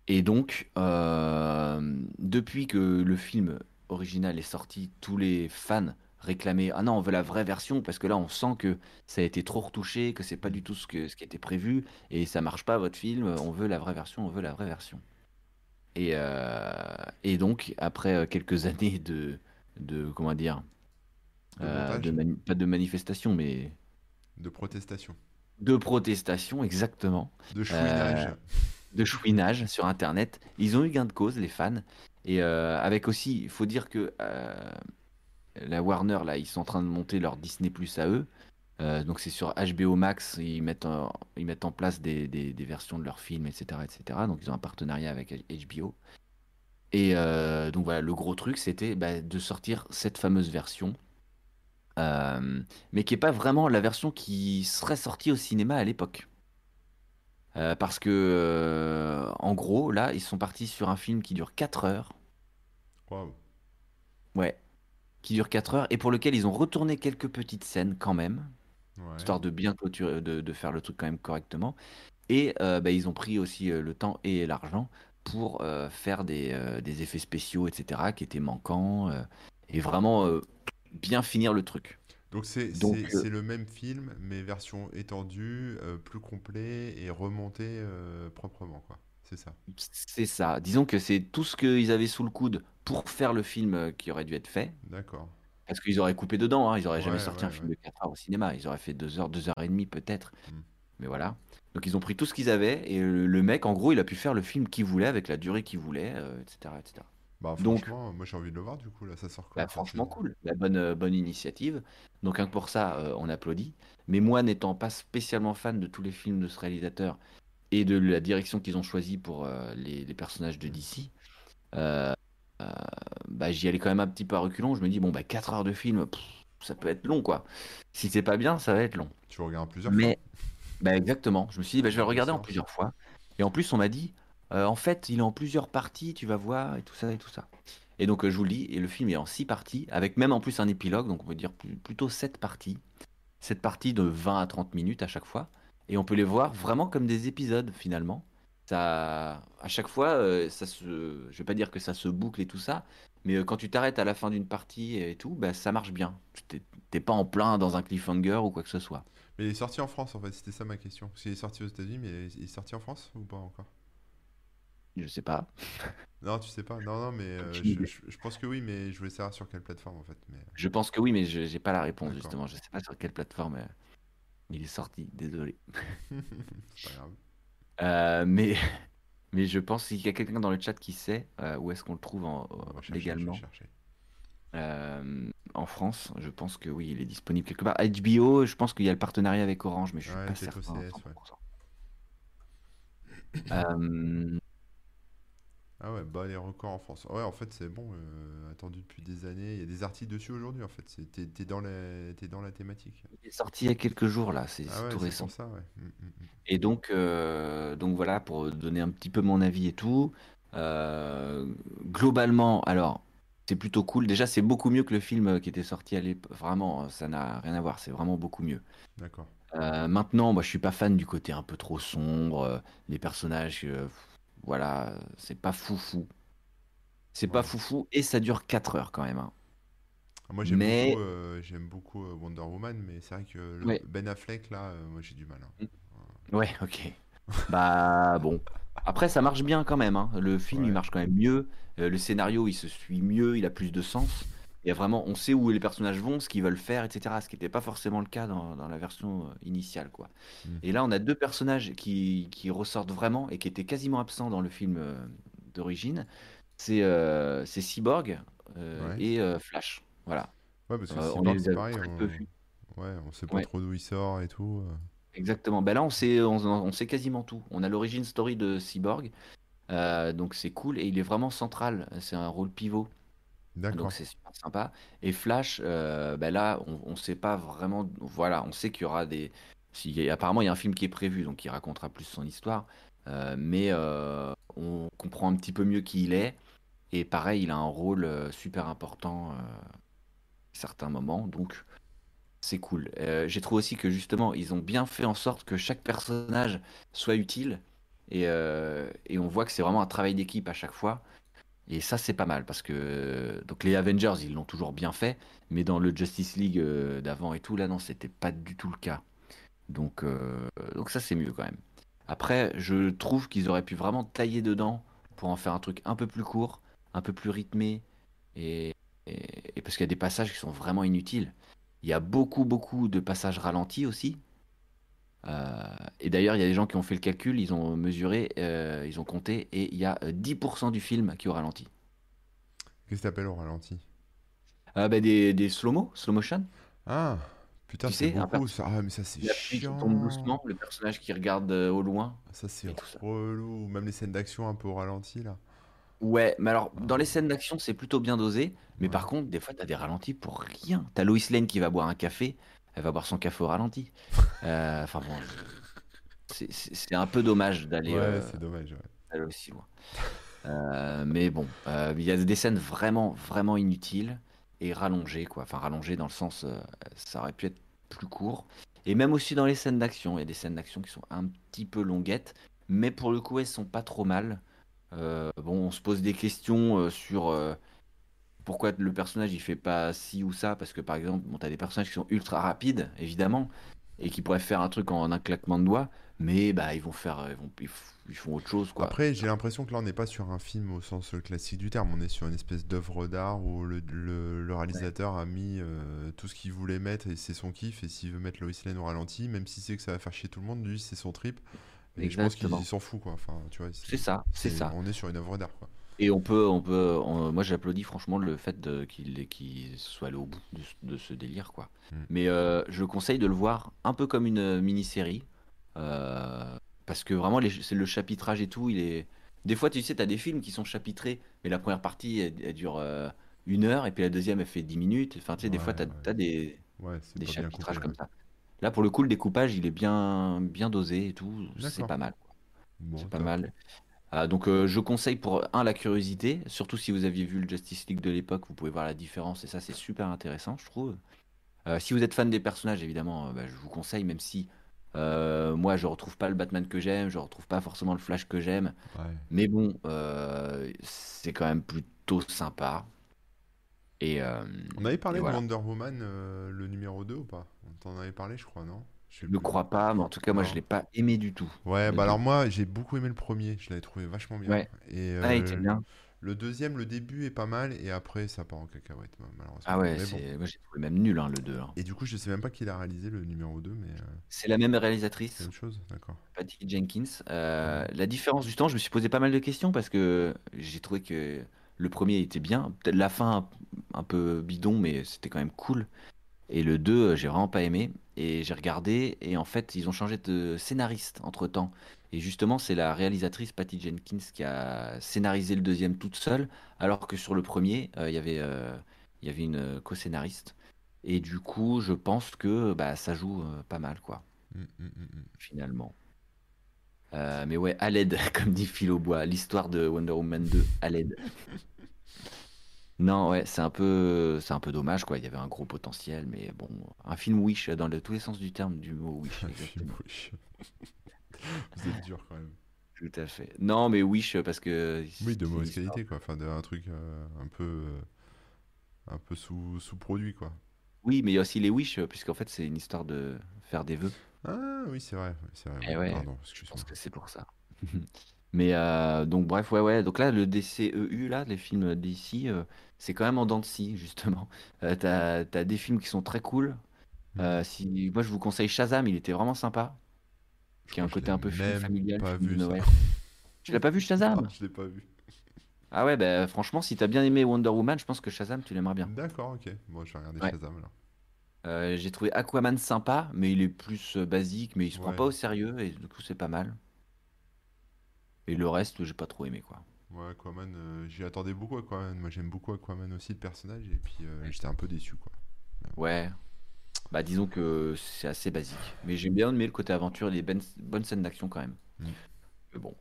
Et donc, depuis que le film original est sorti, tous les fans réclamaient Ah non, on veut la vraie version parce que là, on sent que ça a été trop retouché, que c'est pas du tout ce, que, ce qui était prévu et ça marche pas votre film. On veut la vraie version, on veut la vraie version. Et, euh, et donc, après euh, quelques années de, de comment dire, De euh, de pas de manifestation, mais De protestation. de protestation, exactement, De chouinage. Euh, de chouinage sur Internet. Ils ont eu gain de cause, les fans. Et avec aussi, il faut dire que la Warner, là, ils sont en train de monter leur Disney Plus à eux. Euh, donc c'est sur HBO Max, ils mettent en, ils mettent en place des, des- des versions de leurs films, etc., etc. Donc ils ont un partenariat avec HBO. Et euh, donc voilà, le gros truc, c'était bah, de sortir cette fameuse version, euh, mais qui n'est pas vraiment la version qui serait sortie au cinéma à l'époque. Parce que, en gros, là, ils sont partis sur un film qui dure 4 heures. Waouh. Ouais. Qui dure 4 heures et pour lequel ils ont retourné quelques petites scènes quand même, Ouais. histoire de bien clôturer, de, de faire le truc quand même correctement. Et euh, bah, ils ont pris aussi euh, le temps et l'argent pour euh, faire des, euh, des effets spéciaux, etc., qui étaient manquants, et vraiment bien finir le truc. Donc c'est le même film, mais version étendue, plus complet et remonté proprement, quoi. C'est ça. C'est ça. Disons que c'est tout ce qu'ils avaient sous le coude pour faire le film euh, qui aurait dû être fait. D'accord. Parce qu'ils auraient coupé dedans, hein, ils auraient jamais sorti ouais, un film de 4 heures au cinéma, ils auraient fait 2 heures, 2 heures et demie peut-être. Mm. Mais voilà. Donc ils ont pris tout ce qu'ils avaient et le, le mec, en gros, il a pu faire le film qu'il voulait avec la durée qu'il voulait, euh, etc., etc. Bah Donc- moi j'ai envie de le voir du coup là, ça sort Bah, franchement cool, la bonne, euh, bonne initiative. Donc pour ça, euh, on applaudit. Mais moi, n'étant pas spécialement fan de tous les films de ce réalisateur et de la direction qu'ils ont choisie pour euh, les, les personnages de DC, euh, euh, bah, j'y allais quand même un petit peu à reculons. Je me dis, bon, bah 4 heures de film, pff, ça peut être long, quoi. Si c'est pas bien, ça va être long. Tu regardes plusieurs Mais Bah exactement. Je me suis dit, bah, je vais le regarder en plusieurs fois. Et en plus, on m'a dit, euh, en fait, il est en plusieurs parties, tu vas voir, et tout ça, et tout ça. Et donc, je vous le dis, et le film est en six parties, avec même en plus un épilogue, donc on peut dire plutôt sept parties. Sept parties de 20 à 30 minutes à chaque fois. Et on peut les voir vraiment comme des épisodes, finalement. Ça, à chaque fois, euh, ça se, je vais pas dire que ça se boucle et tout ça, mais euh, quand tu t'arrêtes à la fin d'une partie et tout, bah, ça marche bien. T'es pas en plein dans un cliffhanger ou quoi que ce soit. Mais il est sorti en France, en fait, c'était ça ma question. Parce qu'il est sorti aux États-Unis, mais il est sorti en France ou pas encore? Je sais pas. Non, tu sais pas. Non, non, mais euh, je, idée. je- je pense que oui, mais je voulais savoir sur quelle plateforme, en fait. Mais Je pense que oui, mais je j'ai pas la réponse justement. Je sais pas sur quelle plateforme euh, il est sorti. Désolé. C'est pas grave. Euh, mais mais je pense qu'il y a quelqu'un dans le chat qui sait euh, où est-ce qu'on le trouve en- euh, chercher, légalement. Euh, en France. Je pense que oui, il est disponible quelque part. HBO, je pense qu'il y a le partenariat avec Orange, mais je suis Ouais, pas certain. OCS, ouais. 100%. Ah ouais, bah les records en France. Ouais, en fait, c'est bon, euh, attendu depuis des années. Il y a des articles dessus aujourd'hui, en fait. C'est- T'es t'es dans la, t'es dans la thématique. il est sorti il y a quelques jours là. C'est Ah c'est ouais, tout c'est récent. pour ça, ouais. Mm, mm, mm. Et donc, euh, donc voilà, pour donner un petit peu mon avis et tout. euh, globalement, alors, c'est plutôt cool. Déjà, c'est beaucoup mieux que le film qui était sorti à l'époque. Vraiment, ça n'a rien à voir. C'est vraiment beaucoup mieux. D'accord. Euh, maintenant, moi, je suis pas fan du côté un peu trop sombre. euh, les personnages, euh, voilà, c'est pas foufou. C'est pas foufou et ça dure 4 heures quand même. hein. Moi, j'aime Mais, beaucoup, euh, beaucoup euh, Wonder Woman, mais c'est vrai que le ouais, Ben Affleck, là, euh, moi, j'ai du mal. hein. ouais, ok. Bah bon. Après, ça marche bien quand même. hein. Le film, il marche quand même mieux. Euh, le scénario, il se suit mieux, il a plus de sens. Il y a vraiment, on sait où les personnages vont, ce qu'ils veulent faire, etc. Ce qui n'était pas forcément le cas dans, dans la version euh, initiale, quoi. Mm. Et là, on a deux personnages qui, qui ressortent vraiment et qui étaient quasiment absents dans le film euh, d'origine. C'est euh, c'est Cyborg Ouais. et Flash. Voilà. Ouais, parce que on Cyborg, c'est a pareil. très peu. On... Ouais, on sait pas Ouais. trop d'où il sort et tout. Exactement. Ben là, on sait, on, on sait quasiment tout. On a l'origine story de Cyborg, donc c'est cool et il est vraiment central. C'est un rôle pivot, donc c'est super sympa. Et Flash, ben là, on, on sait pas vraiment. Voilà, on sait qu'il y aura des. y a- apparemment, il y a un film qui est prévu, donc il racontera plus son histoire. Euh, mais euh, on comprend un petit peu mieux qui il est. Et pareil, il a un rôle super important à certains moments, donc c'est cool. J'ai trouvé aussi que justement, ils ont bien fait en sorte que chaque personnage soit utile. Et on voit que c'est vraiment un travail d'équipe à chaque fois. Et ça, c'est pas mal parce que donc les Avengers, ils l'ont toujours bien fait, mais dans le Justice League euh, d'avant et tout, là, non, c'était pas du tout le cas. Donc, euh, donc ça, c'est mieux quand même. Après, je trouve qu'ils auraient pu vraiment tailler dedans pour en faire un truc un peu plus court, un peu plus rythmé, et, parce qu'il y a des passages qui sont vraiment inutiles. Il y a beaucoup, beaucoup de passages ralentis aussi. Euh, et d'ailleurs, il y a des gens qui ont fait le calcul, ils ont mesuré, euh, ils ont compté, et il y a euh, 10% du film qui est au ralenti. Qu'est-ce que t'appelles au ralenti? Euh, bah, des, des slow-mo, slow motion. Ah, putain, Tu c'est beaucoup ça. Ah, mais ça, c'est qui tombe chiant. doucement, le personnage qui regarde euh, au loin, Ça, c'est relou. Même les scènes d'action un peu au ralenti, là. Ouais, mais alors, dans les scènes d'action, c'est plutôt bien dosé, mais Ouais. par contre, des fois, t'as des ralentis pour rien. T'as Lois Lane qui va boire un café, elle va boire son café au ralenti. Euh, Enfin bon, c'est un peu dommage d'aller Ouais, euh, c'est dommage. ouais. aussi loin. Euh, mais bon, euh, il y a des scènes vraiment, vraiment inutiles et rallongées, quoi. Enfin, rallongées dans le sens, euh, ça aurait pu être plus court. Et même aussi dans les scènes d'action, il y a des scènes d'action qui sont un petit peu longuettes, mais pour le coup, elles sont pas trop mal. Bon, on se pose des questions sur pourquoi le personnage il fait pas ci ou ça, parce que par exemple, bon, t'as des personnages qui sont ultra rapides, évidemment, et qui pourraient faire un truc en un claquement de doigts, mais bah ils vont faire, ils, vont, ils f- ils font autre chose, quoi. Après, j'ai l'impression que là, on n'est pas sur un film au sens classique du terme. On est sur une espèce d'œuvre d'art où le, le- le réalisateur a mis euh, tout ce qu'il voulait mettre et c'est son kiff. Et s'il veut mettre Lois Lane au ralenti, même si c'est que ça va faire chier tout le monde, lui, c'est son trip. Et je pense qu'il s'en fout, quoi. Enfin, tu vois, C'est ça, c'est ça. On est sur une œuvre d'art, quoi. Et on peut, on peut, on- moi j'applaudis franchement le fait de- qu'il qu'il soit allé au bout de, ce- de ce délire, quoi. Mm. Mais euh, je conseille de le voir un peu comme une euh, mini-série, euh, parce que vraiment les- c'est le chapitrage et tout, il est. Des fois, tu sais, t'as des films qui sont chapitrés, mais la première partie elle, elle dure euh, une heure et puis la deuxième elle fait 10 minutes. Enfin, tu sais, des fois Ouais, t'as, ouais. t'as des, Ouais, c'est des pas bien chapitrages comme ouais. ça. Là, pour le coup, le découpage, il est bien, bien dosé et tout. C'est D'accord. pas mal. Bon, C'est pas top. mal. Ah, donc, euh, je conseille pour un la curiosité, surtout si vous aviez vu le Justice League de l'époque, vous pouvez voir la différence et ça, c'est super intéressant, je trouve. Euh, si vous êtes fan des personnages, évidemment, euh, bah, je vous conseille, même si euh, moi, je retrouve pas le Batman que j'aime, je retrouve pas forcément le Flash que j'aime, Ouais. mais bon, euh, c'est quand même plutôt sympa. Et, euh, On avait et parlé de voilà. Wonder Woman, euh, le numéro 2 ou pas? On t'en avait parlé, je crois, non? Je Je ne crois pas, mais en tout cas, moi, je Non. l'ai pas aimé du tout, Ouais, bah 2. alors moi, j'ai beaucoup aimé le premier. Je l'avais trouvé vachement bien. Ouais, Et ah, il était euh, bien. le deuxième, le début est pas mal, et après, ça part en cacahuète, ma- Ah malheureusement. ouais, bon. c'est, moi, j'ai trouvé même nul, hein, le 2. hein. Et du coup, je sais même pas qui l'a réalisé, le numéro 2, mais euh, C'est la même c'est réalisatrice, autre chose, d'accord. Patty Jenkins. Ouais. Euh, la différence du temps, je me suis posé pas mal de questions parce que j'ai trouvé que le premier était bien. Peut-être la fin un, peu bidon, mais c'était quand même cool. Et le 2, euh, j'ai vraiment pas aimé. Et j'ai regardé, et en fait, ils ont changé de scénariste entre-temps. Et justement, c'est la réalisatrice Patty Jenkins qui a scénarisé le deuxième toute seule, alors que sur le premier, euh, il y avait, euh, il y avait une co-scénariste. Et du coup, je pense que bah, ça joue euh, pas mal, quoi, Mm, mm, mm, mm. finalement. Mais ouais, à l'aide, comme dit Phil Aubois, l'histoire de Wonder Woman 2, à l'aide. Non, ouais, c'est un peu, c'est un peu dommage, quoi. Il y avait un gros potentiel, mais bon, un film Wish dans le- tous les sens du terme du mot Wish, Un film, wesh. Vous êtes dur quand même. Tout à fait. Non, mais Wish parce que Oui, de mauvaise qualité, quoi. Enfin, de- un truc euh, un peu, euh, un peu sous, sous-produit, quoi. Oui, mais il y a aussi les Wish, puisqu'en fait, c'est une histoire de faire des vœux. Ah oui, c'est vrai, c'est vrai. Et oui. ouais, Pardon, je pense que c'est pour ça. Mais euh, donc, bref, ouais, ouais. Donc là, le DCEU, là, les films d'ici, c'est quand même en dents de scie, justement. Euh, t'as, t'as des films qui sont très cool. Mm. Euh, si, moi, je vous conseille Shazam, il était vraiment sympa. Je Qui a un crois que je côté un l'ai peu film même familial, pas film de vu, ça. Noël. Tu l'as pas vu, Non, Shazam? je l'ai pas vu. Ah ouais, bah franchement, si t'as bien aimé Wonder Woman, je pense que Shazam, tu l'aimeras bien. D'accord, ok. Bon, je vais regarder Ouais. Shazam. Euh, j'ai trouvé Aquaman sympa, mais il est plus euh, basique, mais il se prend pas au sérieux, et du coup, c'est pas mal. Et le reste, j'ai pas trop aimé, quoi. Ouais, Aquaman, euh, j'y attendais beaucoup Aquaman. Moi, j'aime beaucoup Aquaman aussi, le personnage, et puis euh, j'étais un peu déçu, quoi. Ouais, bah disons que c'est assez basique. Mais j'ai bien aimé le côté aventure et les bonnes, bonnes scènes d'action quand même. Mm. Mais bon.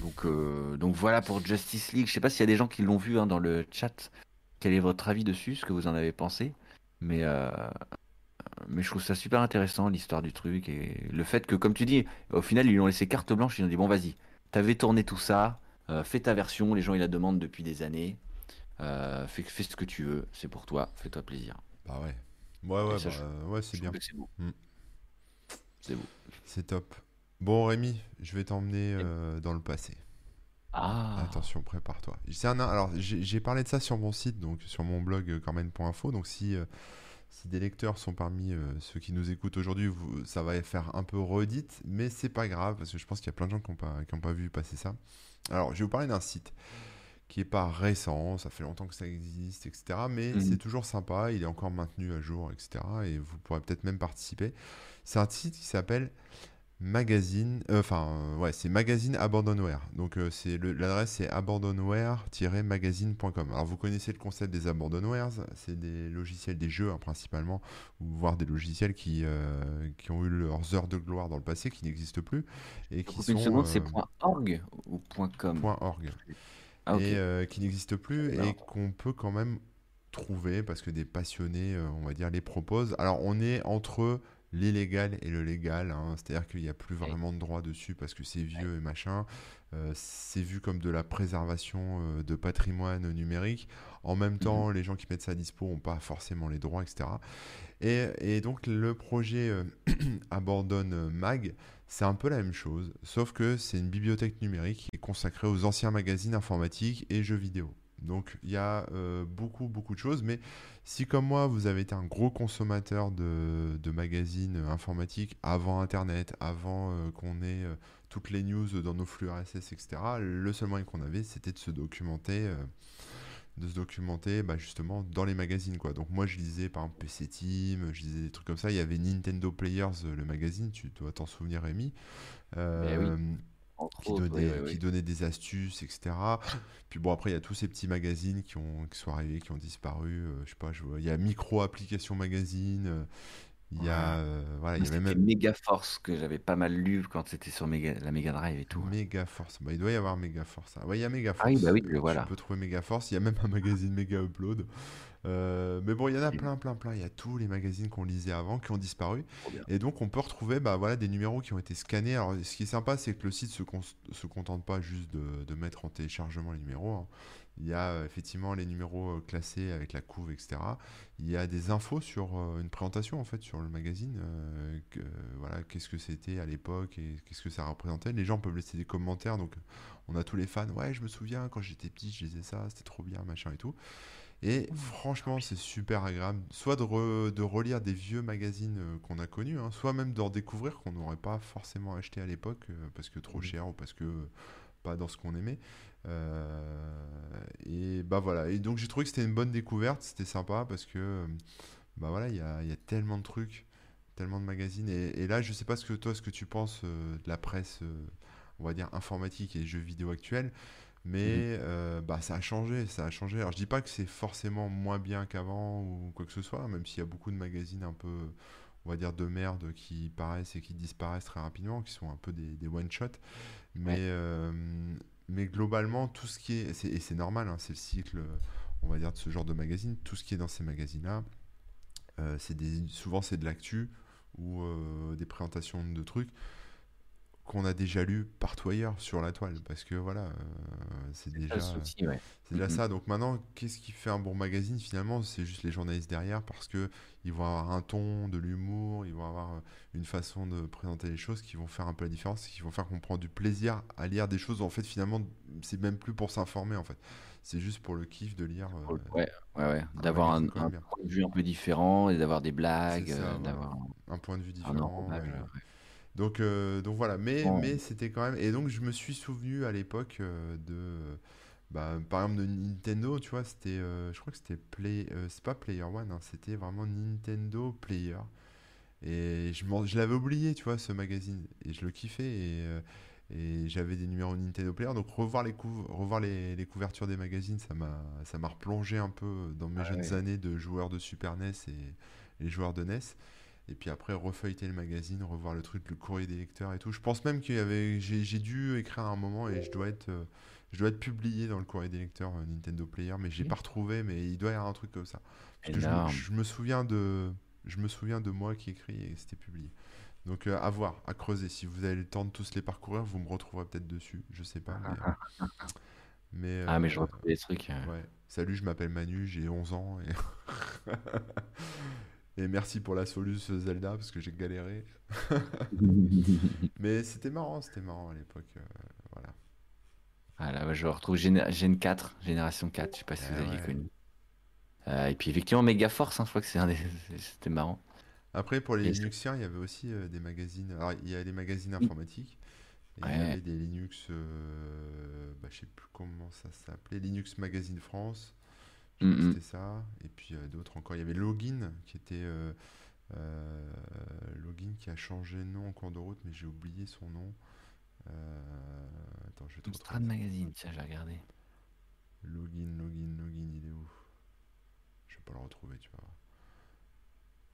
Donc, euh, donc voilà pour Justice League. Je sais pas s'il y a des gens qui l'ont vu hein, dans le chat. Quel est votre avis dessus, ce que vous en avez pensé? Mais, mais je trouve ça super intéressant, l'histoire du truc. Et le fait que, comme tu dis, au final, ils lui ont laissé carte blanche. Ils ont dit, bon, vas-y, t'avais tourné tout ça, euh, fais ta version. Les gens, ils la demandent depuis des années. Euh, fais, fais ce que tu veux, c'est pour toi, fais-toi plaisir. Bah ouais. Ouais, ouais, bah, je, ouais, c'est bien. c'est beau. Mm. C'est beau. C'est top. Bon, Rémi, je vais t'emmener euh, dans le passé. Ah, Attention, prépare-toi. C'est un, alors, j'ai parlé de ça sur mon site, donc sur mon blog cormen.info. Donc, si, si des lecteurs sont parmi euh, ceux qui nous écoutent aujourd'hui, ça va faire un peu redite, mais c'est pas grave parce que je pense qu'il y a plein de gens qui n'ont pas, vu passer ça. Alors, je vais vous parler d'un site qui est pas récent, ça fait longtemps que ça existe, etc. Mais c'est mhm. toujours sympa, il est encore maintenu à jour, etc. Et vous pourrez peut-être même participer. C'est un site qui s'appelle Magazine, euh, enfin euh, ouais, c'est Magazine Abandonware. Donc euh, c'est l'adresse c'est abandonware-magazine.com. Alors vous connaissez le concept des abandonwares, c'est des logiciels des jeux hein, principalement, ou voire des logiciels qui, euh, qui ont eu leurs heures de gloire dans le passé, qui n'existent plus et qui une sont seconde, c'est .org ou .com? .org Ah et qui n'existent plus et qu'on peut quand même trouver parce que des passionnés, on va dire, les proposent. Alors on est entre l'illégal et le légal, hein, c'est-à-dire qu'il n'y a plus vraiment de droit dessus parce que c'est vieux et machin. Euh, c'est vu comme de la préservation euh, de patrimoine numérique. En même mhm, temps, les gens qui mettent ça à dispo n'ont pas forcément les droits, etc. Et, et donc le projet euh, Abandonne Mag, c'est un peu la même chose, sauf que c'est une bibliothèque numérique qui est consacrée aux anciens magazines informatiques et jeux vidéo. Donc il y a euh, beaucoup beaucoup de choses, mais si comme moi vous avez été un gros consommateur de, de magazines informatiques avant Internet, avant euh, qu'on ait euh, toutes les news dans nos flux RSS, etc., le seul moyen qu'on avait c'était de se documenter euh, de se documenter bah, justement dans les magazines quoi. Donc moi je lisais par exemple PC Team, je lisais des trucs comme ça. Il y avait Nintendo Players, euh, le magazine, tu dois t'en souvenir Rémi, ben oui, euh, qui autres, donnait, qui des astuces, etc. Puis bon après il y a tous ces petits magazines qui ont qui sont arrivés, qui ont disparu. euh, je sais pas, je vois, il y a Micro Application Magazine. euh, Il y a, euh, voilà, il y C'était même Mega Force que j'avais pas mal lu quand c'était sur Mega- la Mega Drive et tout. Mega Force. Bah, il doit y avoir Mega Force. hein. Ouais, il y a Mega Ah oui, bah Force. oui, Tu peux trouver Mega Force. Il y a même un magazine Mega Upload. Euh, mais bon, il y en a plein, plein, plein. Il y a tous les magazines qu'on lisait avant qui ont disparu. Et donc, on peut retrouver bah, voilà, des numéros qui ont été scannés. Alors, ce qui est sympa, c'est que le site se, se contente pas juste de, de mettre en téléchargement les numéros. hein. Il y a euh, effectivement les numéros euh, classés avec la couve, etc. Il y a des infos sur une présentation, en fait, sur le magazine. euh, que, voilà, qu'est-ce que c'était à l'époque et qu'est-ce que ça représentait. Les gens peuvent laisser des commentaires. Donc, on a tous les fans. Ouais, je me souviens, quand j'étais petit, je lisais ça. C'était trop bien, machin et tout. Et franchement, c'est super agréable, soit de, re- de relire des vieux magazines euh, qu'on a connus, hein, soit même d'en découvrir qu'on n'aurait pas forcément acheté à l'époque euh, parce que trop cher ou parce que euh, pas dans ce qu'on aimait. Euh, et bah voilà. Et donc j'ai trouvé que c'était une bonne découverte, c'était sympa parce que bah voilà, il y a, y a tellement de trucs, tellement de magazines. Et, et là, je sais pas ce que toi, ce que tu penses de la presse, on va dire informatique et jeux vidéo actuels. Mais euh, bah, ça a changé, ça a changé. Alors je dis pas que c'est forcément moins bien qu'avant ou quoi que ce soit, même s'il y a beaucoup de magazines un peu, on va dire, de merde qui paraissent et qui disparaissent très rapidement, qui sont un peu des, des one-shot. Mais, Ouais. euh, mais globalement, tout ce qui est, et c'est normal, hein, c'est le cycle, on va dire, de ce genre de magazine, tout ce qui est dans ces magazines-là, euh, c'est des, souvent c'est de l'actu ou des présentations de trucs qu'on a déjà lu partout ailleurs sur la toile parce que voilà euh, c'est Ça, déjà le souci, ouais. c'est déjà ça. Donc maintenant qu'est-ce qui fait un bon magazine finalement? C'est juste les journalistes derrière parce que ils vont avoir un ton de l'humour ils vont avoir euh, une façon de présenter les choses qui vont faire un peu la différence qui vont faire qu'on prend du plaisir à lire des choses en fait finalement c'est même plus pour s'informer en fait. C'est juste pour le kiff de lire euh, Ouais, ouais, ouais. un D'avoir un, point de vue un peu différent et d'avoir des blagues, ça d'avoir un point de vue différent ouais. Donc, euh, donc voilà, mais, mais c'était quand même. Et donc je me suis souvenu à l'époque euh, de. Bah, par exemple de Nintendo, tu vois, c'était. euh, je crois que c'était Play. euh, c'est pas Player One, hein, c'était vraiment Nintendo Player. Et je, je l'avais oublié, tu vois, ce magazine. Et je le kiffais. Et, euh, et j'avais des numéros Nintendo Player. Donc revoir les, couv- revoir les, les couvertures des magazines, ça m'a, ça m'a replongé un peu dans mes ah jeunes ouais. années de joueurs de Super NES et, et joueurs de NES. Et puis après, refeuilleter le magazine, revoir le truc, le courrier des lecteurs et tout. Je pense même qu'il y avait, j'ai, dû écrire à un moment et je dois être, euh, je dois être publié dans le courrier des lecteurs euh, Nintendo Player, mais j'ai Ok. pas retrouvé, mais il doit y avoir un truc comme ça. Parce que je, me- Énorme. je me souviens de, je me souviens de moi qui écris et c'était publié. Donc euh, à voir, à creuser. Si vous avez le temps de tous les parcourir, vous me retrouverez peut-être dessus. Je sais pas, mais, mais Ah, mais je retrouve des trucs. ouais. Salut, je m'appelle Manu, j'ai 11 ans et Et merci pour la soluce Zelda parce que j'ai galéré. Mais c'était marrant, c'était marrant à l'époque. euh, voilà. Voilà, bah, je retrouve Gen, Gen 4, Génération 4, je sais pas si Eh vous aviez ouais. connu. Euh, et puis effectivement, Mega Force, hein, je crois que c'est un des... c'était marrant. Après, pour les Et Linuxiens, il y avait aussi euh, des magazines. Alors, il y a les magazines informatiques. Et il y avait des Linux. euh, bah, je sais plus comment ça s'appelait. Linux Magazine France. Que Mhm. c'était ça. Et puis euh, d'autres encore. Il y avait Login qui était. euh, euh, Login qui a changé de nom en cours de route, mais j'ai oublié son nom. Attends, je vais te ça. Magazine, tiens, j'ai regardé. Login, login, login, il est où? Je vais pas le retrouver, tu vois.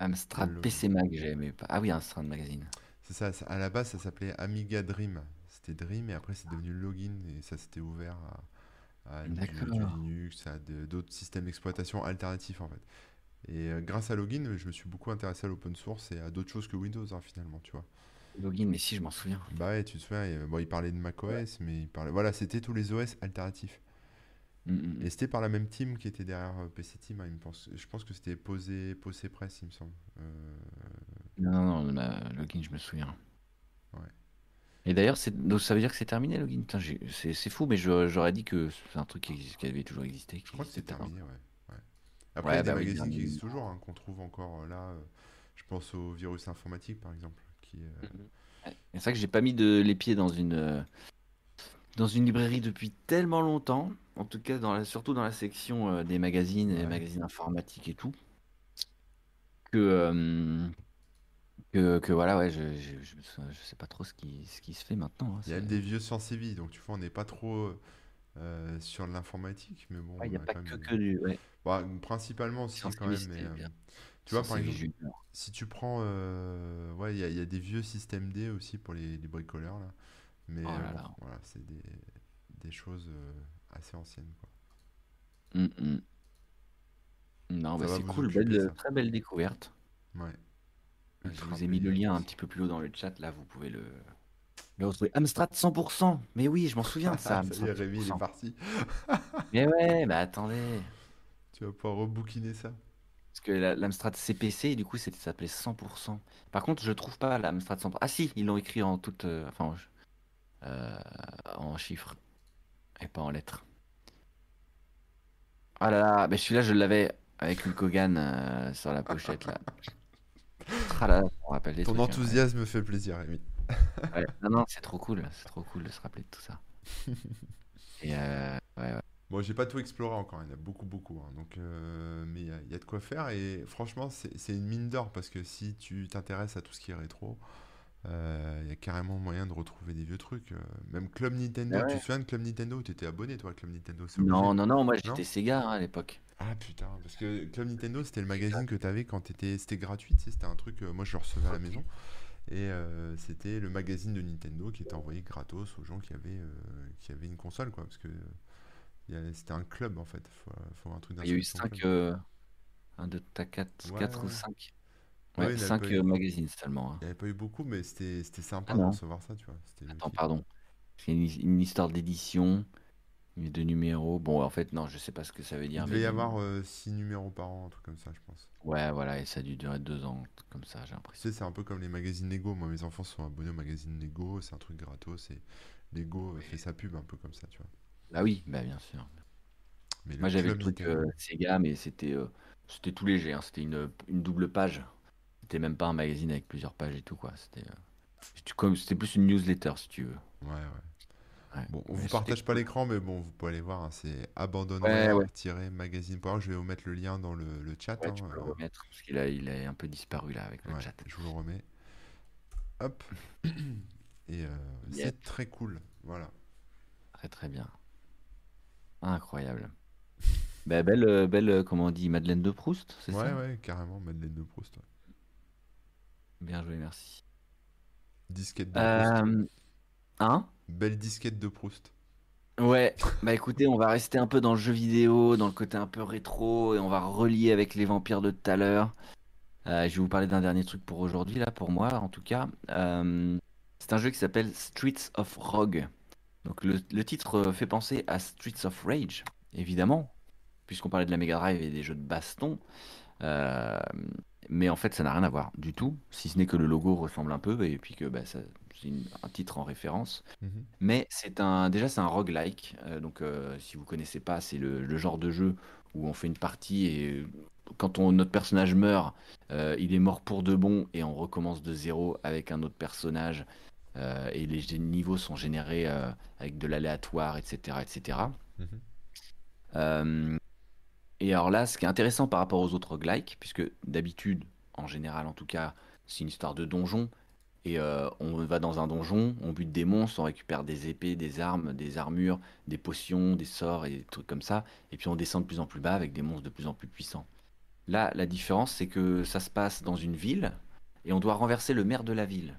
Amstrad Login. PC Mag, j'aimais pas. Ah oui, Amstrad Magazine. C'est ça, ça- à la base ça s'appelait Amiga Dream. C'était Dream et après c'est devenu Login et ça s'était ouvert à, à du, du D'accord. Linux, à d'autres systèmes d'exploitation alternatifs en fait. Et euh, grâce à Login, je me suis beaucoup intéressé à l'open source et à d'autres choses que Windows hein, finalement, tu vois. Login, mais si, je m'en souviens. Bah ouais, tu te souviens, et, bon, il parlait de macOS, mais il parlait... Voilà, c'était tous les OS alternatifs. Mm, mm, Et c'était par la même team qui était derrière euh, PC Team, hein, il me pense. Je pense que c'était Posé, Posé Press, il me semble. Euh, Non, non, non, Login, je me souviens. Ouais. Et d'ailleurs, ça veut dire que c'est terminé, Login c'est, fou, mais j'aurais dit que c'est un truc qui, avait toujours existé. Je crois que c'est terminé, ouais. ouais. Après, il y a des bah oui, magazines qui existent toujours, hein, qu'on trouve encore euh, là. euh, je pense au virus informatique, par exemple. Qui, euh, Ouais. C'est vrai que j'ai pas mis de, les pieds dans une, euh, dans une librairie depuis tellement longtemps, en tout cas dans la, surtout dans la section des magazines, Ouais. magazines informatiques et tout, que, que, que voilà, ouais, je, je, je, je sais pas trop ce qui, ce qui se fait maintenant. hein, Il y a des vieux sans séville, donc tu vois, on n'est pas trop euh, sur l'informatique, mais bon, Ouais, il n'y a a pas quand que, même que du. Ouais. Bah, principalement aussi quand même, mais euh. Tu vois, par exemple, Junior. si tu prends. euh, ouais, il y, y a des vieux systèmes D aussi pour les, les bricoleurs, là. Mais Oh euh, là bon, là. voilà, c'est des, des choses euh, assez anciennes, quoi. Hum, hum. Non, bah c'est cool, occuper, belle, très belle découverte. Ouais. Je vous ai mis le lien un petit peu plus haut dans le chat, là, vous pouvez le, le retrouver. Amstrad 100%! Mais oui, je m'en souviens de ça, ça y est, Amstrad Rémi, il est 100%. parti. Mais ouais, bah attendez. Tu vas pouvoir rebouquiner ça. Parce que la- l'Amstrad CPC, du coup, c'était- ça s'appelait 100%. Par contre, je trouve pas l'Amstrad 100%. Ah si, ils l'ont écrit en toute, euh, enfin, en, euh, en chiffres et pas en lettres. Ah là là, mais celui-là, je l'avais avec une Kogan euh, sur la pochette là. Ah là rappelle des Ton trucs incroyables. enthousiasme fait plaisir, Rémi. Ouais. Non, non, c'est trop cool, c'est trop cool de se rappeler de tout ça. Et euh, ouais, ouais. Bon, j'ai pas tout exploré encore, il y en a beaucoup, beaucoup. hein. Donc, euh, mais il y, a il y a de quoi faire. Et franchement, c'est une mine d'or parce que si tu t'intéresses à tout ce qui est rétro, il y a carrément moyen de retrouver des vieux trucs. euh, même Club Nintendo, Ah tu te souviens de Club Nintendo? Tu étais abonné, toi, à Club Nintendo? Non, non, non, moi j'étais Sega hein, à l'époque. Ah putain, parce que Club Nintendo, c'était le magazine que t'avais quand t'étais... C'était gratuit, tu sais, c'était un truc, euh, moi je le recevais à la maison. Et euh, c'était le magazine de Nintendo qui était envoyé gratos aux gens qui avaient, euh, qui avaient une console, quoi. Parce que euh, c'était un club, en fait. Faut, faut un truc Il y a eu d'inscription 5, club. 1, 2, 4, Ouais, 4 ou ouais. 5. Ouais, il n'y avait 5 pas eu, magazines seulement. hein. il y avait pas eu beaucoup, mais c'était c'était sympa Ah de non, recevoir ça, tu vois. C'était attends, pardon. C'est une, une histoire d'édition, de numéros. Bon, en fait, non, je sais pas ce que ça veut Il dire, mais devait y avoir 6 numéros par an, un truc comme ça, je pense. ouais, voilà, et ça a dû durer 2 ans, comme ça, j'ai Tu l'impression. sais, c'est un peu comme les magazines Lego. Moi, mes enfants sont abonnés au magazine Lego, c'est un truc gratos. Et Lego euh, fait sa pub un peu comme ça, tu vois. Bah oui, bah bien sûr. Mais le Moi j'avais le club truc Nintendo. euh, Sega, mais c'était euh, c'était tout léger, hein. C'était une, une double page. C'était même pas un magazine avec plusieurs pages et tout, quoi. C'était euh, plus une newsletter, si tu veux. Ouais, ouais. Ouais. Bon, on Mais vous partage pas l'écran, mais bon, vous pouvez aller voir. hein, c'est Ouais, ouais. Je vais vous mettre le lien dans le, le chat. Hein, tu peux le euh, remettre, parce qu'il a, il a un peu disparu là avec le chat. je vous le remets. Hop. Et euh, c'est très cool. Voilà. Très très bien. Incroyable. Bah, belle, euh, belle, comment on dit, Madeleine de Proust, c'est Ouais, ça? ouais, carrément. Madeleine de Proust. ouais. Bien joué, merci. Disquette de Proust. Euh, hein? Belle disquette de Proust. Ouais, bah écoutez, on va rester un peu dans le jeu vidéo, dans le côté un peu rétro, et on va relier avec les vampires de tout à l'heure. Euh, je vais vous parler d'un dernier truc pour aujourd'hui, là, pour moi, en tout cas. Euh, c'est un jeu qui s'appelle Streets of Rogue. Donc le, le titre fait penser à Streets of Rage, évidemment, puisqu'on parlait de la Mega Drive et des jeux de baston. Euh, mais en fait, ça n'a rien à voir du tout, si ce n'est que le logo ressemble un peu, et puis que bah, ça- c'est un titre en référence. Mhm. Mais c'est un, déjà c'est un roguelike. Euh, donc euh, si vous connaissez pas, c'est le, le genre de jeu où on fait une partie et euh, quand on- notre personnage meurt, euh, il est mort pour de bon et on recommence de zéro avec un autre personnage. Et les niveaux sont générés avec de l'aléatoire, etc., etc. et alors là, ce qui est intéressant par rapport aux autres roguelikes, puisque d'habitude, en général en tout cas, c'est une histoire de donjon, et euh, on va dans un donjon, on bute des monstres, on récupère des épées, des armes, des armures, des potions, des sorts et des trucs comme ça, et puis on descend de plus en plus bas avec des monstres de plus en plus puissants. Là, la différence, c'est que ça se passe dans une ville, et on doit renverser le maire de la ville.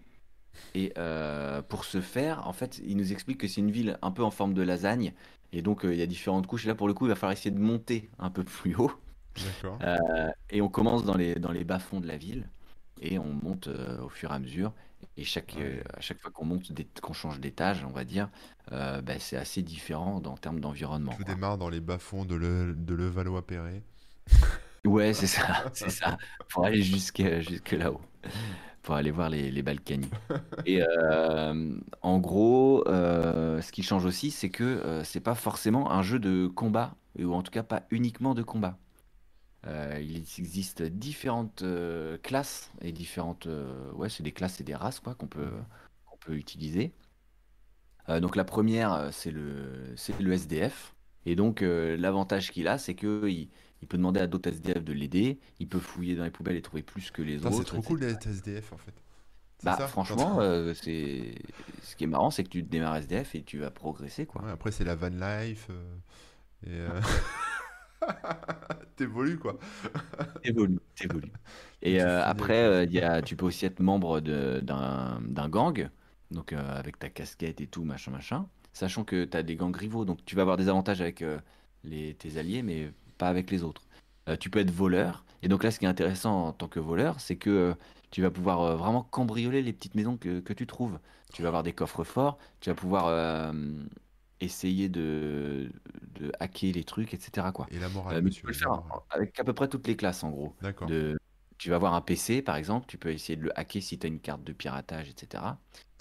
Et euh, pour ce faire, en fait, il nous explique que c'est une ville un peu en forme de lasagne, et donc euh, il y a différentes couches. Et là, pour le coup, il va falloir essayer de monter un peu plus haut. D'accord. Euh, et on commence dans les, dans les bas-fonds de la ville, et on monte euh, au fur et à mesure. Et chaque, Ouais. à chaque fois qu'on monte, qu'on change d'étage, on va dire, bah, c'est assez différent en termes d'environnement. Tout quoi. démarre dans les bas-fonds de, le, de Levallois-Perret. Ouais, c'est ça, c'est ça. Pour aller jusque, jusque là-haut. Pour aller voir les, les Balkany. Et euh, en gros, euh, ce qui change aussi, c'est que euh, c'est pas forcément un jeu de combat, ou en tout cas pas uniquement de combat. Euh, il existe différentes classes et différentes. ouais, c'est des classes et des races quoi qu'on peut, qu'on peut utiliser. Donc la première, c'est le, c'est le SDF. Et donc l'avantage qu'il a, c'est que il, il peut demander à d'autres SDF de l'aider. Il peut fouiller dans les poubelles et trouver plus que les Putain, autres. c'est trop etc. cool d'être SDF en fait. Bah ça franchement, euh, c'est ce qui est marrant, c'est que tu démarres SDF et tu vas progresser quoi. Ouais, après, c'est la van life. euh, et, euh, T'évolues quoi. T'évolues, t'évolues. Et après, y a, tu peux aussi être membre d'un gang, donc avec ta casquette et tout, machin, machin. Sachant que tu as des gangs rivaux, donc tu vas avoir des avantages avec les, tes alliés, mais pas avec les autres. Euh, tu peux être voleur, et donc là, ce qui est intéressant en tant que voleur, c'est que euh, tu vas pouvoir euh, vraiment cambrioler les petites maisons que, que tu trouves. Tu vas avoir des coffres forts, tu vas pouvoir essayer de, de hacker les trucs, etc., quoi. Et la morale, mais tu peux le faire morale. avec à peu près toutes les classes, en gros. D'accord. De, tu vas avoir un PC, par exemple, tu peux essayer de le hacker si tu as une carte de piratage, etc.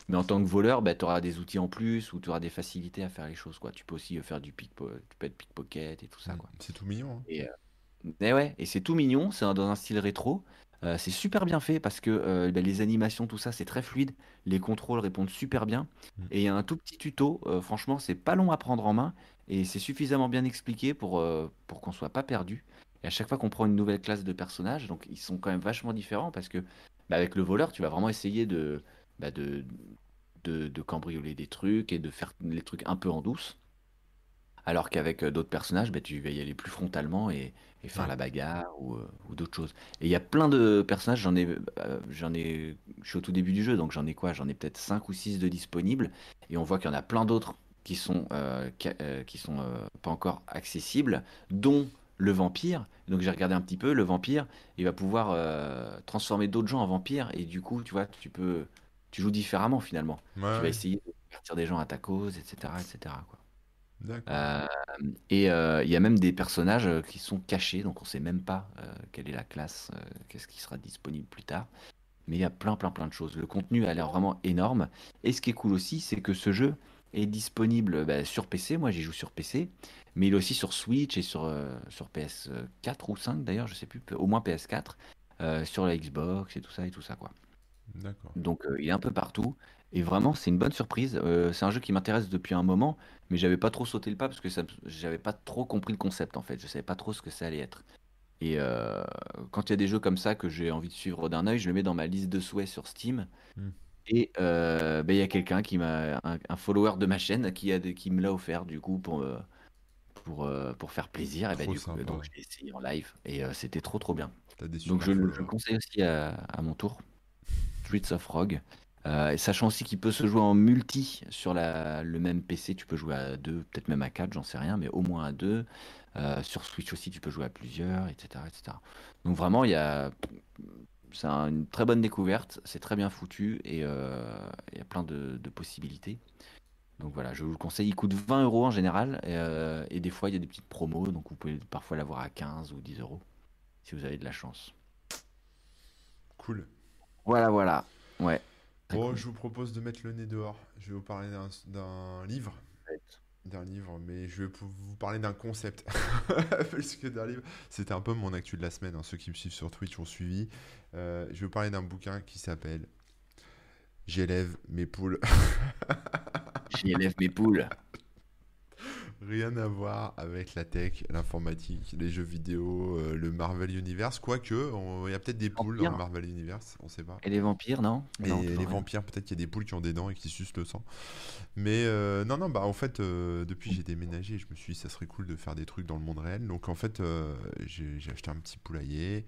Mais en tant que voleur, bah, tu auras des outils en plus ou tu auras des facilités à faire les choses, quoi. Tu peux aussi euh, faire du pickpocket, tu peux être pickpocket et tout ça, quoi. C'est tout mignon. hein. Et, euh, et ouais, et c'est tout mignon, c'est dans un style rétro. Euh, c'est super bien fait parce que euh, bah, les animations, tout ça, c'est très fluide. Les contrôles répondent super bien. Mm. Et il y a un tout petit tuto, franchement, c'est pas long à prendre en main et c'est suffisamment bien expliqué pour, pour qu'on soit pas perdu. Et à chaque fois qu'on prend une nouvelle classe de personnages, donc ils sont quand même vachement différents parce que bah, avec le voleur, tu vas vraiment essayer de, bah, de, de, de cambrioler des trucs et de faire les trucs un peu en douce. Alors qu'avec euh, d'autres personnages, bah, tu vas y aller plus frontalement et, et faire Ouais. la bagarre ou, euh, ou d'autres choses. Et il y a plein de personnages, j'en ai, euh, j'en ai, je suis au tout début du jeu, donc j'en ai quoi? J'en ai peut-être 5 ou 6 de disponibles. Et on voit qu'il y en a plein d'autres qui sont, euh, qui, euh, qui sont pas encore accessibles, dont le vampire. Donc j'ai regardé un petit peu, le vampire, il va pouvoir transformer d'autres gens en vampires. Et du coup, tu vois, tu peux, tu joues différemment finalement. Ouais, Tu vas essayer de partir des gens à ta cause, etc., etc., quoi. D'accord. Euh, et euh, il y a même des personnages euh, qui sont cachés, donc on sait même pas euh, quelle est la classe, qu'est-ce qui sera disponible plus tard. Mais il y a plein, plein, plein de choses. Le contenu a l'air vraiment énorme. Et ce qui est cool aussi, c'est que ce jeu est disponible bah, sur PC. Moi, j'y joue sur PC, mais il est aussi sur Switch et sur, sur PS4 ou 5 d'ailleurs, je sais plus, au moins PS4, euh, sur la Xbox et tout ça et tout ça, quoi. D'accord. Donc euh, il est un peu partout. Et vraiment, c'est une bonne surprise. Euh, c'est un jeu qui m'intéresse depuis un moment, mais j'avais pas trop sauté le pas parce que ça, j'avais pas trop compris le concept en fait. Je savais pas trop ce que ça allait être. Et euh, quand il y a des jeux comme ça que j'ai envie de suivre d'un œil, je le mets dans ma liste de souhaits sur Steam. Hmm. Et euh, ben, il y a quelqu'un qui m'a, un, un follower de ma chaîne qui, a, qui me l'a offert du coup pour, pour, euh, pour faire plaisir. Et ben, Trop du coup, sympa. donc j'ai essayé en live et euh, c'était trop trop bien. T'as des Donc super je, le- je followers. conseille aussi à, à mon tour. Streets of Rogue. Euh, sachant aussi qu'il peut se jouer en multi sur la, le même PC, tu peux jouer à deux, peut-être même à quatre, j'en sais rien, mais au moins à deux. Euh, sur Switch aussi, tu peux jouer à plusieurs, etc. etc. Donc vraiment, il y a, c'est un- une très bonne découverte, c'est très bien foutu et euh, il y a plein de, possibilités. Donc voilà, je vous le conseille. Il coûte 20 euros en général et, et des fois il y a des petites promos, donc vous pouvez parfois l'avoir à 15 ou 10 euros si vous avez de la chance. Cool. Voilà, voilà. Ouais. Bon, je vous propose de mettre le nez dehors. Je vais vous parler d'un livre. D'un livre, mais je vais vous parler d'un concept. Parce que d'un livre, c'était un peu mon actu de la semaine. hein. Ceux qui me suivent sur Twitch ont suivi. Euh, je vais vous parler d'un bouquin qui s'appelle J'élève mes poules. J'y élève mes poules. Rien à voir avec la tech, l'informatique, les jeux vidéo, euh, le Marvel Universe. Quoique, il y a peut-être des poules dans le. Marvel Universe, on sait pas. Et les vampires, non Et Non, les rien. vampires, peut-être qu'il y a des poules qui ont des dents et qui sucent le sang. Mais euh, non, non, bah en fait, euh, depuis j'ai déménagé, je me suis dit ça serait cool de faire des trucs dans le monde réel. Donc en fait, euh, j'ai j'ai acheté un petit poulailler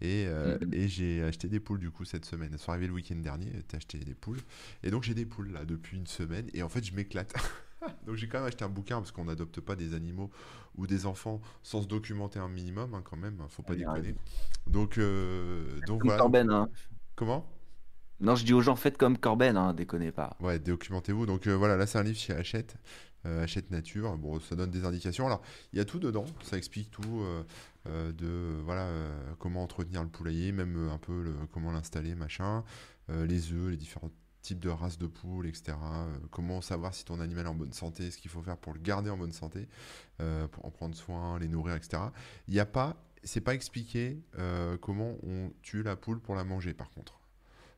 et, euh, Mhm. et j'ai acheté des poules du coup cette semaine. Elles sont arrivées le week-end dernier, j'ai acheté des poules. Et donc j'ai des poules là depuis une semaine et en fait je m'éclate. donc j'ai quand même acheté un bouquin parce qu'on n'adopte pas des animaux ou des enfants sans se documenter un minimum hein, quand même, hein, faut pas déconner. Donc, euh, donc voilà. Corben, hein. Comment? Non, je dis aux gens, faites comme Corben, hein, déconnez pas. Ouais, documentez-vous. Donc euh, voilà, là c'est un livre chez Hachette, euh, Hachette Nature. Bon, ça donne des indications. Alors, il y a tout dedans. Ça explique tout euh, de voilà comment entretenir le poulailler, même un peu le- comment l'installer, machin, les œufs, les différents types de races de poules, etc. euh, comment savoir si ton animal est en bonne santé, ce qu'il faut faire pour le garder en bonne santé, euh, pour en prendre soin, les nourrir, etc. Il n'y a pas, c'est pas expliqué euh, comment on tue la poule pour la manger, par contre.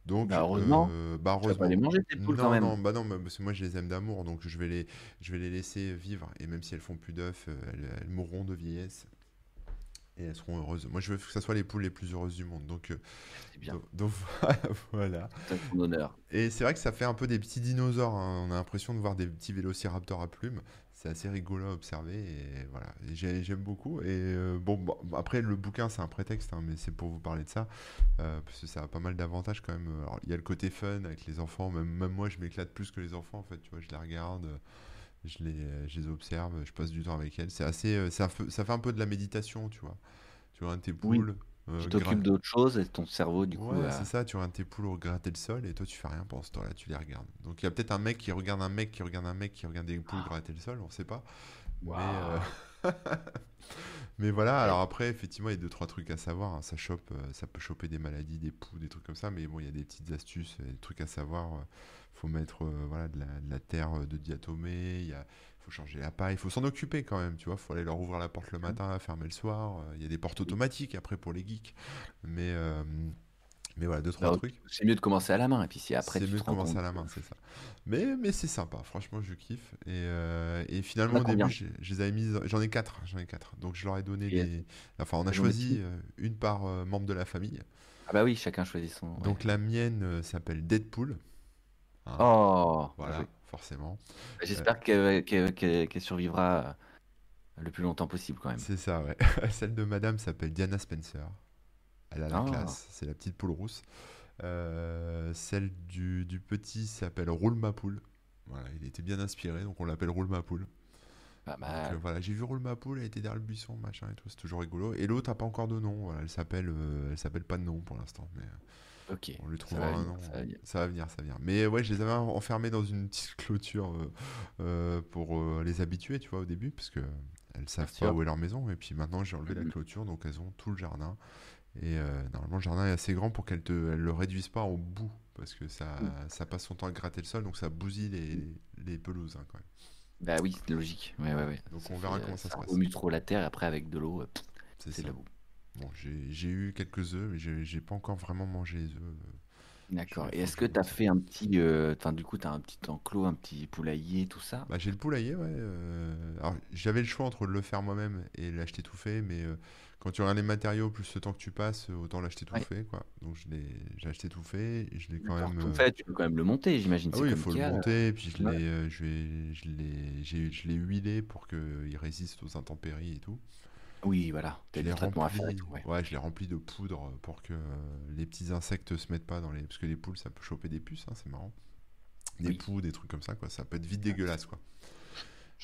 Donc, Bah, heureusement. euh, bah, Tu vas pas heureusement. les manger, tes poules, quand Non, même. non, bah non, mais parce que moi je les aime d'amour, donc je vais les, je vais les laisser vivre. Et même si elles font plus d'œufs, elles, elles mourront de vieillesse. Et elles seront heureuses. Moi, je veux que ça soit les poules les plus heureuses du monde. Donc, euh, bien. donc, donc, voilà. Honneur. Et c'est vrai que ça fait un peu des petits dinosaures. hein. On a l'impression de voir des petits vélociraptors à plumes. C'est assez rigolo à observer. Et voilà. J'aime beaucoup. Et euh, bon, bon, après, le bouquin, c'est un prétexte, hein, mais c'est pour vous parler de ça. euh, parce que ça a pas mal d'avantages quand même. Il y a le côté fun avec les enfants. Même, même moi, je m'éclate plus que les enfants. En fait, tu vois, je les regarde. euh, Je les, euh, je les observe, je passe du temps avec elles. C'est assez, euh, ça fait, ça fait un peu de la méditation, tu vois. Tu regardes tes Oui, poules, euh, tu t'occupes d'autre chose et ton cerveau, du coup, Ouais, euh, c'est ça, tu regardes tes poules gratter le sol et toi tu fais rien pendant ce temps-là, tu les regardes. Donc il y a peut-être un mec qui regarde un mec qui regarde un mec qui regarde des poules gratter le sol, on sait pas. Mais, euh, mais voilà, alors après, effectivement, il y a deux, trois trucs à savoir. hein. Ça chope, euh, ça peut choper des maladies, des poux, des trucs comme ça, mais bon, il y a des petites astuces, des trucs à savoir. euh, faut mettre euh, voilà, de la, de la terre de diatomée, il y a, faut changer la paille, il faut s'en occuper quand même, tu vois. faut aller leur ouvrir la porte le matin, fermer le soir. Il y a des portes automatiques après pour les geeks. Mais, euh, mais voilà, deux, trois Alors, trucs. c'est mieux de commencer à la main, et puis si après C'est mieux de commencer compte. à la main, c'est ça. Mais, mais c'est sympa, franchement, je kiffe. Et, euh, et finalement, au début, je les avais. J'en ai quatre, j'en ai quatre. Donc je leur ai donné Et les. Enfin, on a des choisi euh, une par euh, membre de la famille. Ah bah oui, chacun choisit son. ouais. Donc la mienne euh, s'appelle Deadpool. Hein, Oh, voilà, joué. forcément. Bah, J'espère qu'elle qu'elle survivra le plus longtemps possible quand même. C'est ça, ouais. Celle de madame s'appelle Diana Spencer. Elle a la Ah, classe, c'est la petite poule rousse. Euh, celle du, du petit s'appelle Roule ma poule. Voilà, il était bien inspiré, donc on l'appelle Roule ma poule. pas Donc mal. euh, voilà, j'ai vu Roule ma poule, elle était derrière le buisson, machin et tout, c'est toujours rigolo. Et l'autre a pas encore de nom, voilà, elle s'appelle, euh, elle s'appelle pas de nom pour l'instant, mais Ok, on lui trouvera un nom. ça va venir. Ça va venir, ça va venir. Mais ouais, je les avais enfermés dans une petite clôture euh, euh, pour euh, les habituer, tu vois, au début, parce que elles savent Bien pas sûr. où est leur maison. Et puis maintenant, j'ai enlevé la Mhm. clôture, donc elles ont tout le jardin. Et euh, normalement, le jardin est assez grand pour qu'elles te, elles le réduisent pas en boue, parce que ça, Mm. ça passe son temps à gratter le sol, donc ça bousille les, les pelouses hein, quand même. Bah oui, c'est logique. Ouais, ouais, ouais. Donc Ça on verra fait, euh, comment ça se passe. remue trop la terre et après avec de l'eau, euh, C'est de la boue. Bon, j'ai eu quelques œufs, mais j'ai pas encore vraiment mangé les œufs. euh, D'accord. Et est-ce que tu as fait un petit. euh, Enfin, du coup, tu as un petit enclos, un petit poulailler, tout ça? Bah, j'ai le poulailler, ouais. euh, Alors, j'avais le choix entre le faire moi-même et l'acheter tout fait, mais euh, quand tu regardes les matériaux plus le temps que tu passes, euh, autant l'acheter tout Ouais. fait, quoi. Donc, je l'ai, j'ai acheté tout fait, je l'ai quand même. Tout euh, fait, tu peux quand même le monter, j'imagine. Ah oui, il faut le Ikea. monter, et puis je l'ai, euh, je je je l'ai huilé pour qu'il résiste aux intempéries et tout. Oui, voilà. Je l'ai des traitements à faire et rempli. Ouais. ouais, je l'ai rempli de poudre pour que euh, les petits insectes se mettent pas dans les, parce que les poules, ça peut choper des puces, hein, c'est marrant. Des Oui, poux, des trucs comme ça, quoi. Ça peut être vite dégueulasse, quoi.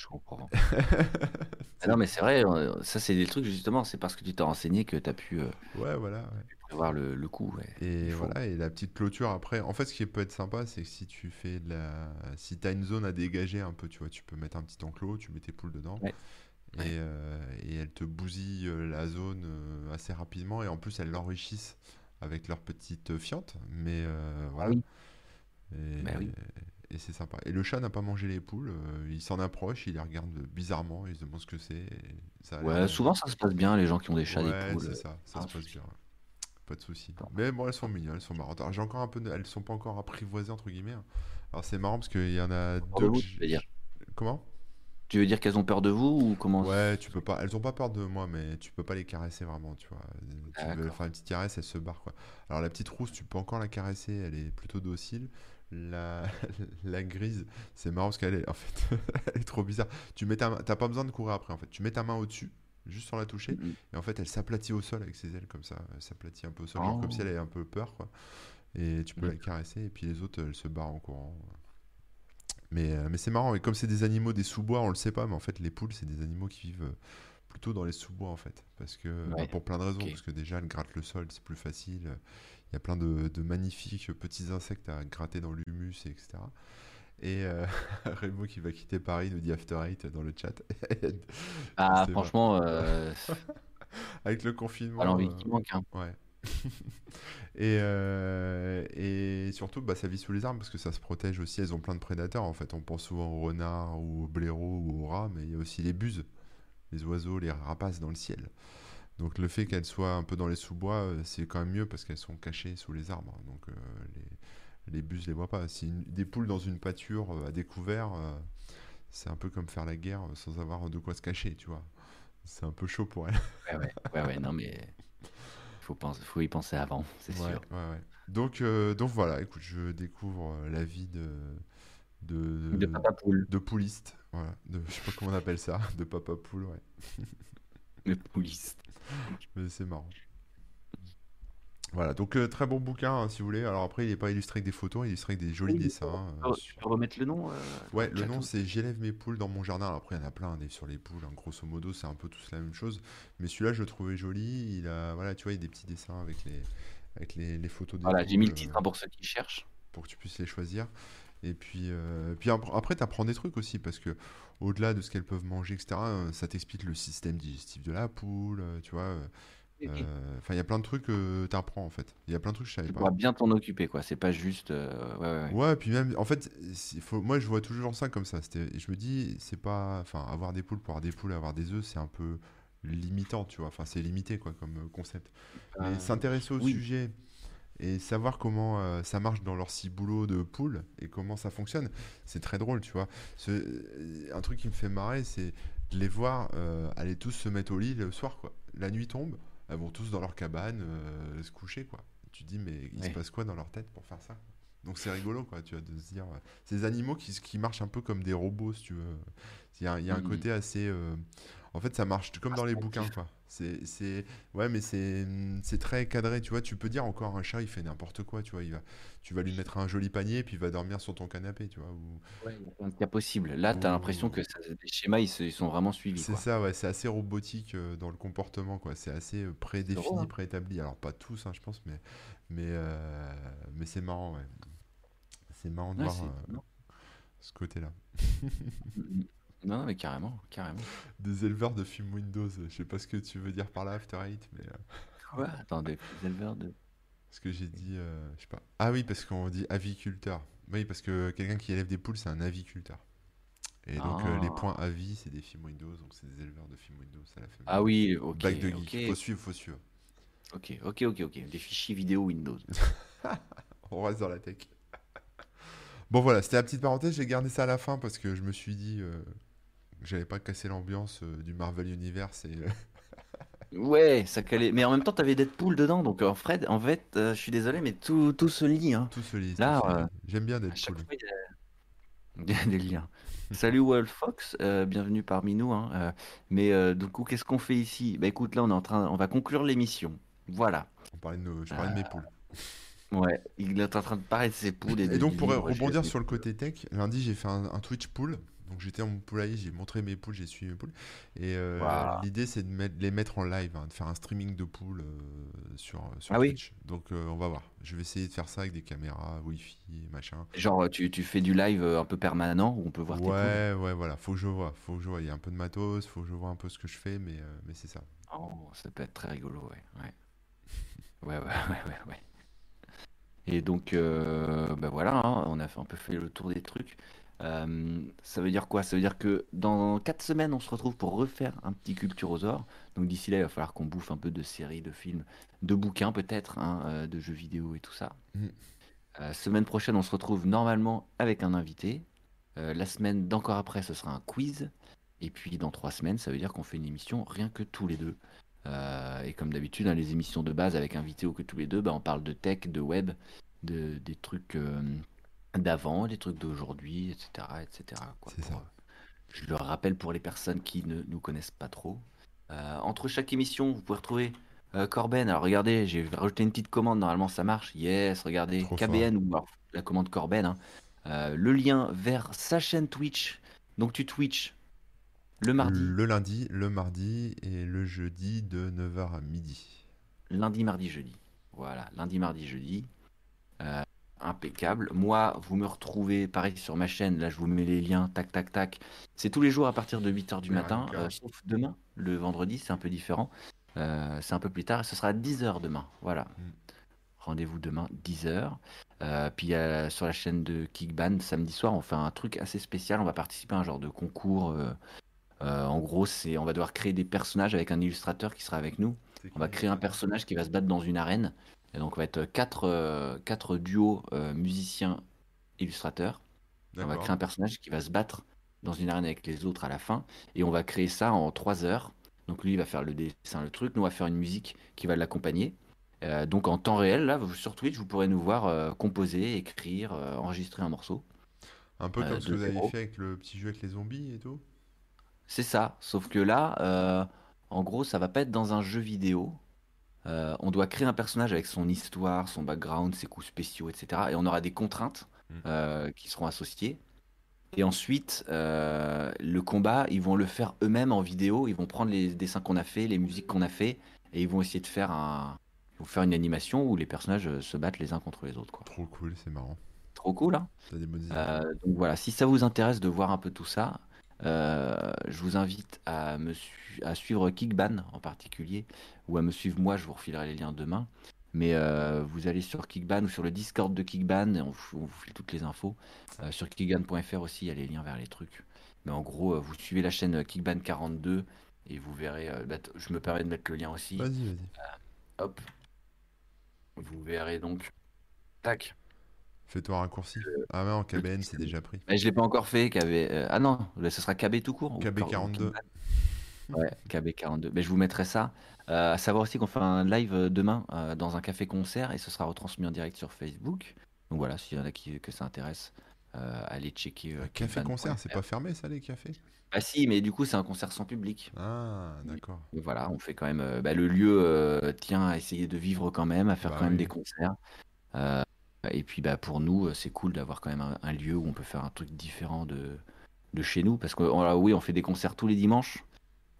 Je comprends. Ah non, mais c'est vrai, euh, ça, c'est des trucs, justement, c'est parce que tu t'es renseigné que tu as pu euh, Ouais, voilà. ouais. prévoir le, le coup. ouais. Et voilà, et la petite clôture après. En fait, ce qui peut être sympa, c'est que si tu fais de la. Si tu as une zone à dégager un peu, tu vois, tu peux mettre un petit enclos, tu mets tes poules dedans, Ouais. et, Ouais. euh, et elles te bousillent la zone assez rapidement, et en plus, elles l'enrichissent avec leurs petites fientes. Mais euh, voilà. oui, Et, bah oui. Et c'est sympa. Et le chat n'a pas mangé les poules, euh, il s'en approche, il les regarde bizarrement, il se demande ce que c'est. Ouais, souvent, ça se passe bien, les gens qui ont des chats, des Ouais, poules. c'est euh, ça, ça se passe bien. Pas de souci. Mais bon, elles sont mignonnes, elles sont marrantes. Alors, j'ai encore un peu, de- elles sont pas encore apprivoisées entre guillemets. hein. Alors c'est marrant parce qu'il y en a deux vous, j'- tu veux dire? Comment? Tu veux dire qu'elles ont peur de vous ou comment? Ouais, tu peux pas. Elles ont pas peur de moi, mais tu peux pas les caresser vraiment, tu vois. Tu veux faire une petite caresse, elles se barrent quoi. Alors la petite rousse, tu peux encore la caresser, elle est plutôt docile. La, la grise, c'est marrant parce qu'elle est en fait, elle est trop bizarre. Tu mets ta main, t'as pas besoin de courir après en fait. Tu mets ta main au-dessus, juste sans la toucher, et en fait elle s'aplatit au sol avec ses ailes comme ça. Elle s'aplatit un peu au sol, genre comme si Oh. elle avait un peu peur quoi. Et tu peux la D'accord. caresser, et puis les autres, elles se barrent en courant. Mais, euh, mais c'est marrant, et comme c'est des animaux des sous-bois, on le sait pas, mais en fait les poules, c'est des animaux qui vivent euh, plutôt dans les sous-bois en fait. Parce que, Ouais, pour plein de raisons, parce que déjà elles grattent le sol, c'est plus facile. Il y a plein de, de magnifiques petits insectes à gratter dans l'humus, et etc. Et euh, Rémo qui va quitter Paris nous dit After Eight dans le chat. Ah, franchement, euh, Avec le confinement. l'envie euh, qui manque, hein. Ouais. et, euh, et surtout, bah, ça vit sous les arbres parce que ça se protège aussi. Elles ont plein de prédateurs. En fait, on pense souvent aux renards ou aux blaireaux ou aux rats, mais il y a aussi les buses, les oiseaux, les rapaces dans le ciel. Donc le fait qu'elles soient un peu dans les sous-bois, euh, c'est quand même mieux parce qu'elles sont cachées sous les arbres. Donc euh, les, les buses les voient pas. Si une- des poules dans une pâture euh, à découvert, euh, c'est un peu comme faire la guerre sans avoir de quoi se cacher, tu vois. C'est un peu chaud pour elle. Ouais, ouais, ouais, ouais, non, mais faut, penser, faut y penser avant, c'est Ouais, sûr. ouais, ouais. Donc, euh, donc voilà, écoute, je découvre la vie de, de, De de, Papa Poule, de pouliste. Voilà, de, je sais pas comment on appelle ça, de papa poule, ouais. le pouliste. Mais c'est marrant. Voilà, donc euh, très bon bouquin hein, si vous voulez. Alors après, il n'est pas illustré avec des photos, il est illustré avec des jolis Oui, dessins. euh, peux, tu peux remettre le nom euh, Ouais, le nom c'est J'élève mes poules dans mon jardin. Alors après, il y en a plein des sur les poules. hein. Grosso modo, c'est un peu tous la même chose. Mais celui-là, je le trouvais joli. Il a, voilà, tu vois, il y a des petits dessins avec les, avec les, les photos des Voilà, j'ai mis le titre euh, hein, pour ceux qui cherchent. pour que tu puisses les choisir. Et puis, euh, puis ap- après, tu apprends des trucs aussi parce que au-delà de ce qu'elles peuvent manger, etc., euh, ça t'explique le système digestif de la poule. euh, Tu vois, euh, enfin, il y a plein de trucs que tu apprends en fait. Il y a plein de trucs que je savais Tu pas. pourras bien t'en occuper, quoi. C'est pas juste. euh, ouais, ouais, ouais. Ouais, puis même, en fait, faut, moi je vois toujours ça comme ça. Je me dis, c'est pas, enfin, avoir des poules pour avoir des poules, avoir des œufs, c'est un peu limitant, tu vois. Enfin, c'est limité, quoi, comme concept. Mais s'intéresser au oui. sujet et savoir comment euh, ça marche dans leur ciboulot de poules et comment ça fonctionne, c'est très drôle, tu vois. Ce- euh, un truc qui me fait marrer, c'est de les voir euh, aller tous se mettre au lit le soir, quoi. La nuit tombe, elles vont tous dans leur cabane euh, se coucher, quoi. Tu te dis, mais il se passe quoi dans leur tête pour faire ça? Donc c'est rigolo, quoi, tu vois, de se dire... Ces animaux qui, qui marchent un peu comme des robots, si tu veux. Il y a, il y a un côté assez... En fait, ça marche comme dans les bouquins, quoi. C'est, c'est... Ouais, mais c'est, c'est très cadré, tu vois. Tu peux dire encore un chat, il fait n'importe quoi, tu vois. Il va... Tu vas lui mettre un joli panier, puis il va dormir sur ton canapé, tu vois. ou- Ouais, il y a plein de cas possibles. Là, t'as l'impression ou- que ça- les schémas, ils, se- ils sont vraiment suivis, C'est ça, ouais. C'est assez robotique euh, dans le comportement, quoi. C'est assez euh, C'est prédéfini, drôle, hein. préétabli. Alors, pas tous, hein, je pense, mais, mais, euh, mais c'est marrant, ouais. C'est marrant de Ouais, voir c'est euh, ce côté-là. Non, non, mais carrément, carrément. Des éleveurs de films Windows. Je sais pas ce que tu veux dire par là, After Eight, mais... euh, Quoi? Attendez, les éleveurs de. Ce que j'ai dit, euh, je sais pas. Ah oui, parce qu'on dit aviculteur. Oui, parce que quelqu'un qui élève des poules, c'est un aviculteur. Et donc euh, les Ah. points avis, c'est des films Windows, donc c'est des éleveurs de films Windows, ça la fait. Ah oui, ok, Bac de geek, ok, faut suivre, faut suivre. ok, ok, ok, ok. Des fichiers vidéo Windows. On reste dans la tech. Bon voilà, c'était la petite parenthèse, j'ai gardé ça à la fin parce que je me suis dit euh, que j'allais pas casser l'ambiance euh, du Marvel Universe et... euh, Ouais, ça calait. Mais en même temps, t'avais Deadpool dedans, donc fait, en fait, euh, je suis désolé, mais tout, tout se lie, hein. tout se lit. tout Là, se lit. euh, J'aime bien cool. fois, il y a- il y a des liens. Salut Wolfox, euh, bienvenue parmi nous. hein, mais du coup, qu'est-ce qu'on fait ici? Bah écoute, là, on est en train, on va conclure l'émission. Voilà. On parlait de nos... Je parlais de mes poules. Ouais, il est en train de parler de ses poules et, Et donc pour rebondir sur le côté tech, lundi j'ai fait un, un Twitch pool. Donc j'étais en poulailler, j'ai montré mes poules, j'ai suivi mes poules. Et euh, l'idée c'est de mettre- les mettre en live, hein, de faire un streaming de poules euh, sur, sur Ah oui? Twitch. Donc euh, on va voir. Je vais essayer de faire ça avec des caméras, Wi-Fi, machin. Genre, tu, tu fais du live euh, un peu permanent où on peut voir tes poules? Ouais, ouais, voilà. Faut que je vois, faut que je vois. Il y a un peu de matos, faut que je vois un peu ce que je fais, mais, euh, mais c'est ça. Oh, ça peut être très rigolo, ouais. Ouais, ouais, ouais, ouais, ouais. ouais. Et donc, euh, ben voilà, hein, on a fait, un peu fait le tour des trucs. Euh, ça veut dire quoi? Ça veut dire que dans 4 semaines, on se retrouve pour refaire un petit Culturosaure. Donc d'ici là, il va falloir qu'on bouffe un peu de séries, de films, de bouquins peut-être, hein, euh, de jeux vidéo et tout ça. Mm. Euh, semaine prochaine, on se retrouve normalement avec un invité. Euh, la semaine d'encore après, ce sera un quiz. Et puis dans 3 semaines, ça veut dire qu'on fait une émission rien que tous les deux. Et comme d'habitude, hein, les émissions de base avec invité ou que tous les deux, bah, on parle de tech, de web, de, des trucs d'avant, des trucs d'aujourd'hui, etc. etc. quoi, C'est pour, ça. euh, je le rappelle pour les personnes qui ne nous connaissent pas trop. Euh, entre chaque émission, vous pouvez retrouver euh, Corben. Alors regardez, j'ai rajouté une petite commande, normalement ça marche. Yes, regardez, Trop fort. KBN ou alors la commande Corben. hein. Euh, le lien vers sa chaîne Twitch. Donc tu Twitch le mardi, Le lundi, le mardi et le jeudi de 9h à midi. lundi, mardi, jeudi. Voilà, lundi, mardi, jeudi. Euh, impeccable. Moi, vous me retrouvez pareil sur ma chaîne. Là, je vous mets les liens. Tac, tac, tac. C'est tous les jours à partir de 8h du matin. euh, sauf demain, le vendredi, c'est un peu différent. Euh, c'est un peu plus tard. et Ce sera à 10h demain. Voilà. Mm. Rendez-vous demain, 10h. Euh, puis sur la chaîne de Kickban, samedi soir, on fait un truc assez spécial. On va participer à un genre de concours. en gros, c'est on va devoir créer des personnages avec un illustrateur qui sera avec nous. On va créer un personnage qui va se battre dans une arène. Et donc, on va être quatre, euh, quatre duos euh, musiciens-illustrateurs. On va créer un personnage qui va se battre dans une arène avec les autres à la fin. Et on va créer ça en trois heures. Donc lui, il va faire le dessin, le truc. Nous, on va faire une musique qui va l'accompagner. Euh, donc en temps réel, là, sur Twitch, vous pourrez nous voir euh, composer, écrire, euh, enregistrer un morceau. Un peu comme ce que vous avez fait avec le petit jeu avec les zombies et tout. C'est ça. Sauf que là, en gros, ça va pas être dans un jeu vidéo. Euh, on doit créer un personnage avec son histoire, son background, ses coups spéciaux, etc. Et on aura des contraintes Mm. euh, qui seront associées. Et ensuite, euh, le combat, ils vont le faire eux-mêmes en vidéo. Ils vont prendre les dessins qu'on a fait, les musiques qu'on a fait, et ils vont essayer de faire un, vont faire une animation où les personnages se battent les uns contre les autres, quoi. Trop cool, c'est marrant. Trop cool, hein des bonnes idées. donc voilà, si ça vous intéresse de voir un peu tout ça, euh, je vous invite à, me su- à suivre Kickban en particulier, ou à me suivre moi, je vous refilerai les liens demain. Mais euh, vous allez sur Kickban ou sur le Discord de Kickban, on, vous on vous file toutes les infos. Euh, sur kickban.fr aussi, il y a les liens vers les trucs. Mais en gros, vous suivez la chaîne Kickban42 et vous verrez. bah, je me permets de mettre le lien aussi. Vas-y, vas-y. Hop. Vous verrez donc. Tac. Fais-toi un raccourci. Ah non, KBN, c'est déjà pris. Mais je l'ai pas encore fait. KB, euh, ah non, ce sera KB tout court. ou KB42. Kickban. Ouais, KB42. Mais je vous mettrai ça. Euh, à savoir aussi qu'on fait un live euh, demain euh, dans un café-concert et ce sera retransmis en direct sur Facebook. Donc voilà, s'il y en a qui que ça intéresse, euh, allez checker. euh, Café-concert, c'est pas fermé ça, les cafés? Ah si, mais du coup, c'est un concert sans public. Ah, d'accord. Voilà, on fait quand même. euh, bah, le lieu euh, tient à essayer de vivre quand même, à faire Bah quand même des concerts. Et puis bah, pour nous, euh, c'est cool d'avoir quand même un, lieu où on peut faire un truc différent de, chez nous. Parce que on- alors oui, on fait des concerts tous les dimanches.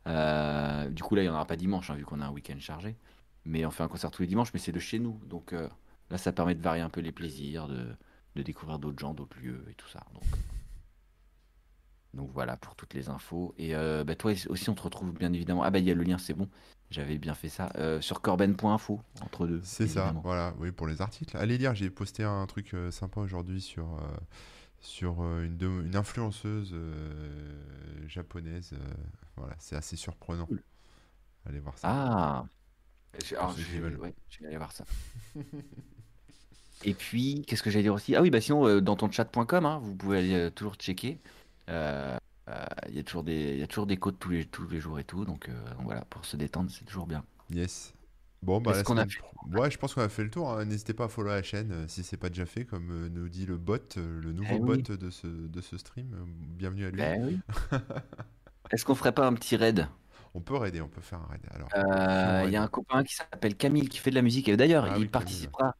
Euh, du coup, là, il n'y en aura pas dimanche, hein, vu qu'on a un week-end chargé. Mais on fait un concert tous les dimanches, mais c'est de chez nous. Donc euh, là, ça permet de varier un peu les plaisirs, de, de découvrir d'autres gens, d'autres lieux et tout ça. Donc, voilà pour toutes les infos. Et bah, toi aussi, on te retrouve bien évidemment. Ah bah il y a le lien, c'est bon. J'avais bien fait ça. Euh, sur corben.info, entre deux. C'est ça, voilà, oui, pour les articles. Allez lire, j'ai posté un truc euh, sympa aujourd'hui sur, euh, sur une, de- une influenceuse japonaise. voilà, c'est assez surprenant. Cool. Allez voir ça. Ah Je- alors, je, veulent. ouais, je vais aller voir ça. Et puis, qu'est-ce que j'allais dire aussi? Ah oui, bah sinon, dans ton chat.com, hein, vous pouvez aller toujours checker. Euh, Il y a toujours des, y a toujours des codes tous les, tous les jours et tout. Donc, euh, donc voilà, pour se détendre, c'est toujours bien. Yes. Bon, bah, a semaine pro- Ouais, je pense qu'on a fait le tour. hein. N'hésitez pas à follow la chaîne euh, si c'est pas déjà fait, comme euh, nous dit le bot, euh, le nouveau Eh bot de ce, de ce stream. Euh, Bienvenue à lui. Oui. Est-ce qu'on ferait pas un petit raid? On peut raider, on peut faire un raid. Alors, Euh, Il y a un copain qui s'appelle Camille qui fait de la musique. Et d'ailleurs, Ah il oui, Camille, participera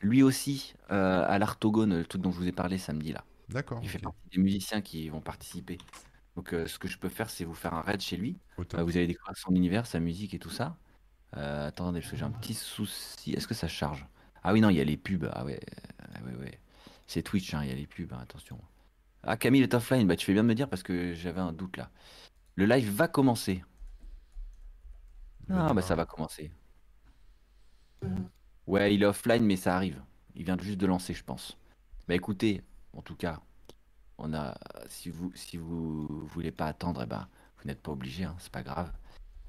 lui aussi euh, à l'Artogone, le truc dont je vous ai parlé samedi là. D'accord, Il fait partie des musiciens qui vont participer. Donc, euh, ce que je peux faire, c'est vous faire un raid chez lui. Euh, vous allez découvrir son univers, sa musique et tout ça. Euh, attendez, parce que j'ai un petit souci. Est-ce que ça charge? Ah oui, non, il y a les pubs. Ah ouais, ah ouais, ouais. C'est Twitch, hein, il y a les pubs, hein, attention. Ah, Camille est offline. Bah, tu fais bien de me dire parce que j'avais un doute là. Le live va commencer. Ah, bah ça va commencer. Ouais, il est offline, mais ça arrive. Il vient juste de lancer, je pense. Bah écoutez, en tout cas, on a. Si vous si vous voulez pas attendre, eh ben, vous n'êtes pas obligé, hein, c'est pas grave.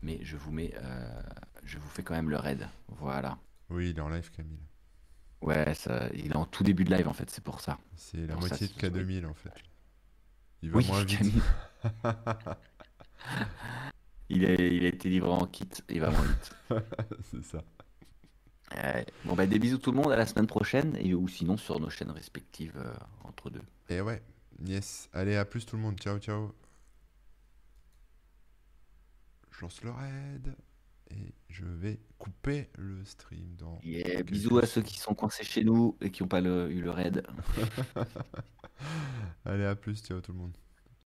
Mais je vous mets, euh, je vous fais quand même le raid. Voilà. Oui, il est en live, Camille. Ouais, ça, il est en tout début de live en fait, c'est pour ça. C'est la Pour ça, moitié de c'est- oui. K2000 en fait. Il va Oui, moins vite. Il, est, il a été livré en kit, il va moins vite. c'est ça. Bon bah des bisous tout le monde, à la semaine prochaine, et ou sinon sur nos chaînes respectives euh, entre deux. Et ouais, yes. Allez, à plus tout le monde. Ciao, ciao. Je lance le raid. Et je vais couper le stream dans. Yeah, bisous à ceux qui sont coincés chez nous et qui n'ont pas le- eu le raid. Allez, à plus. Ciao tout le monde.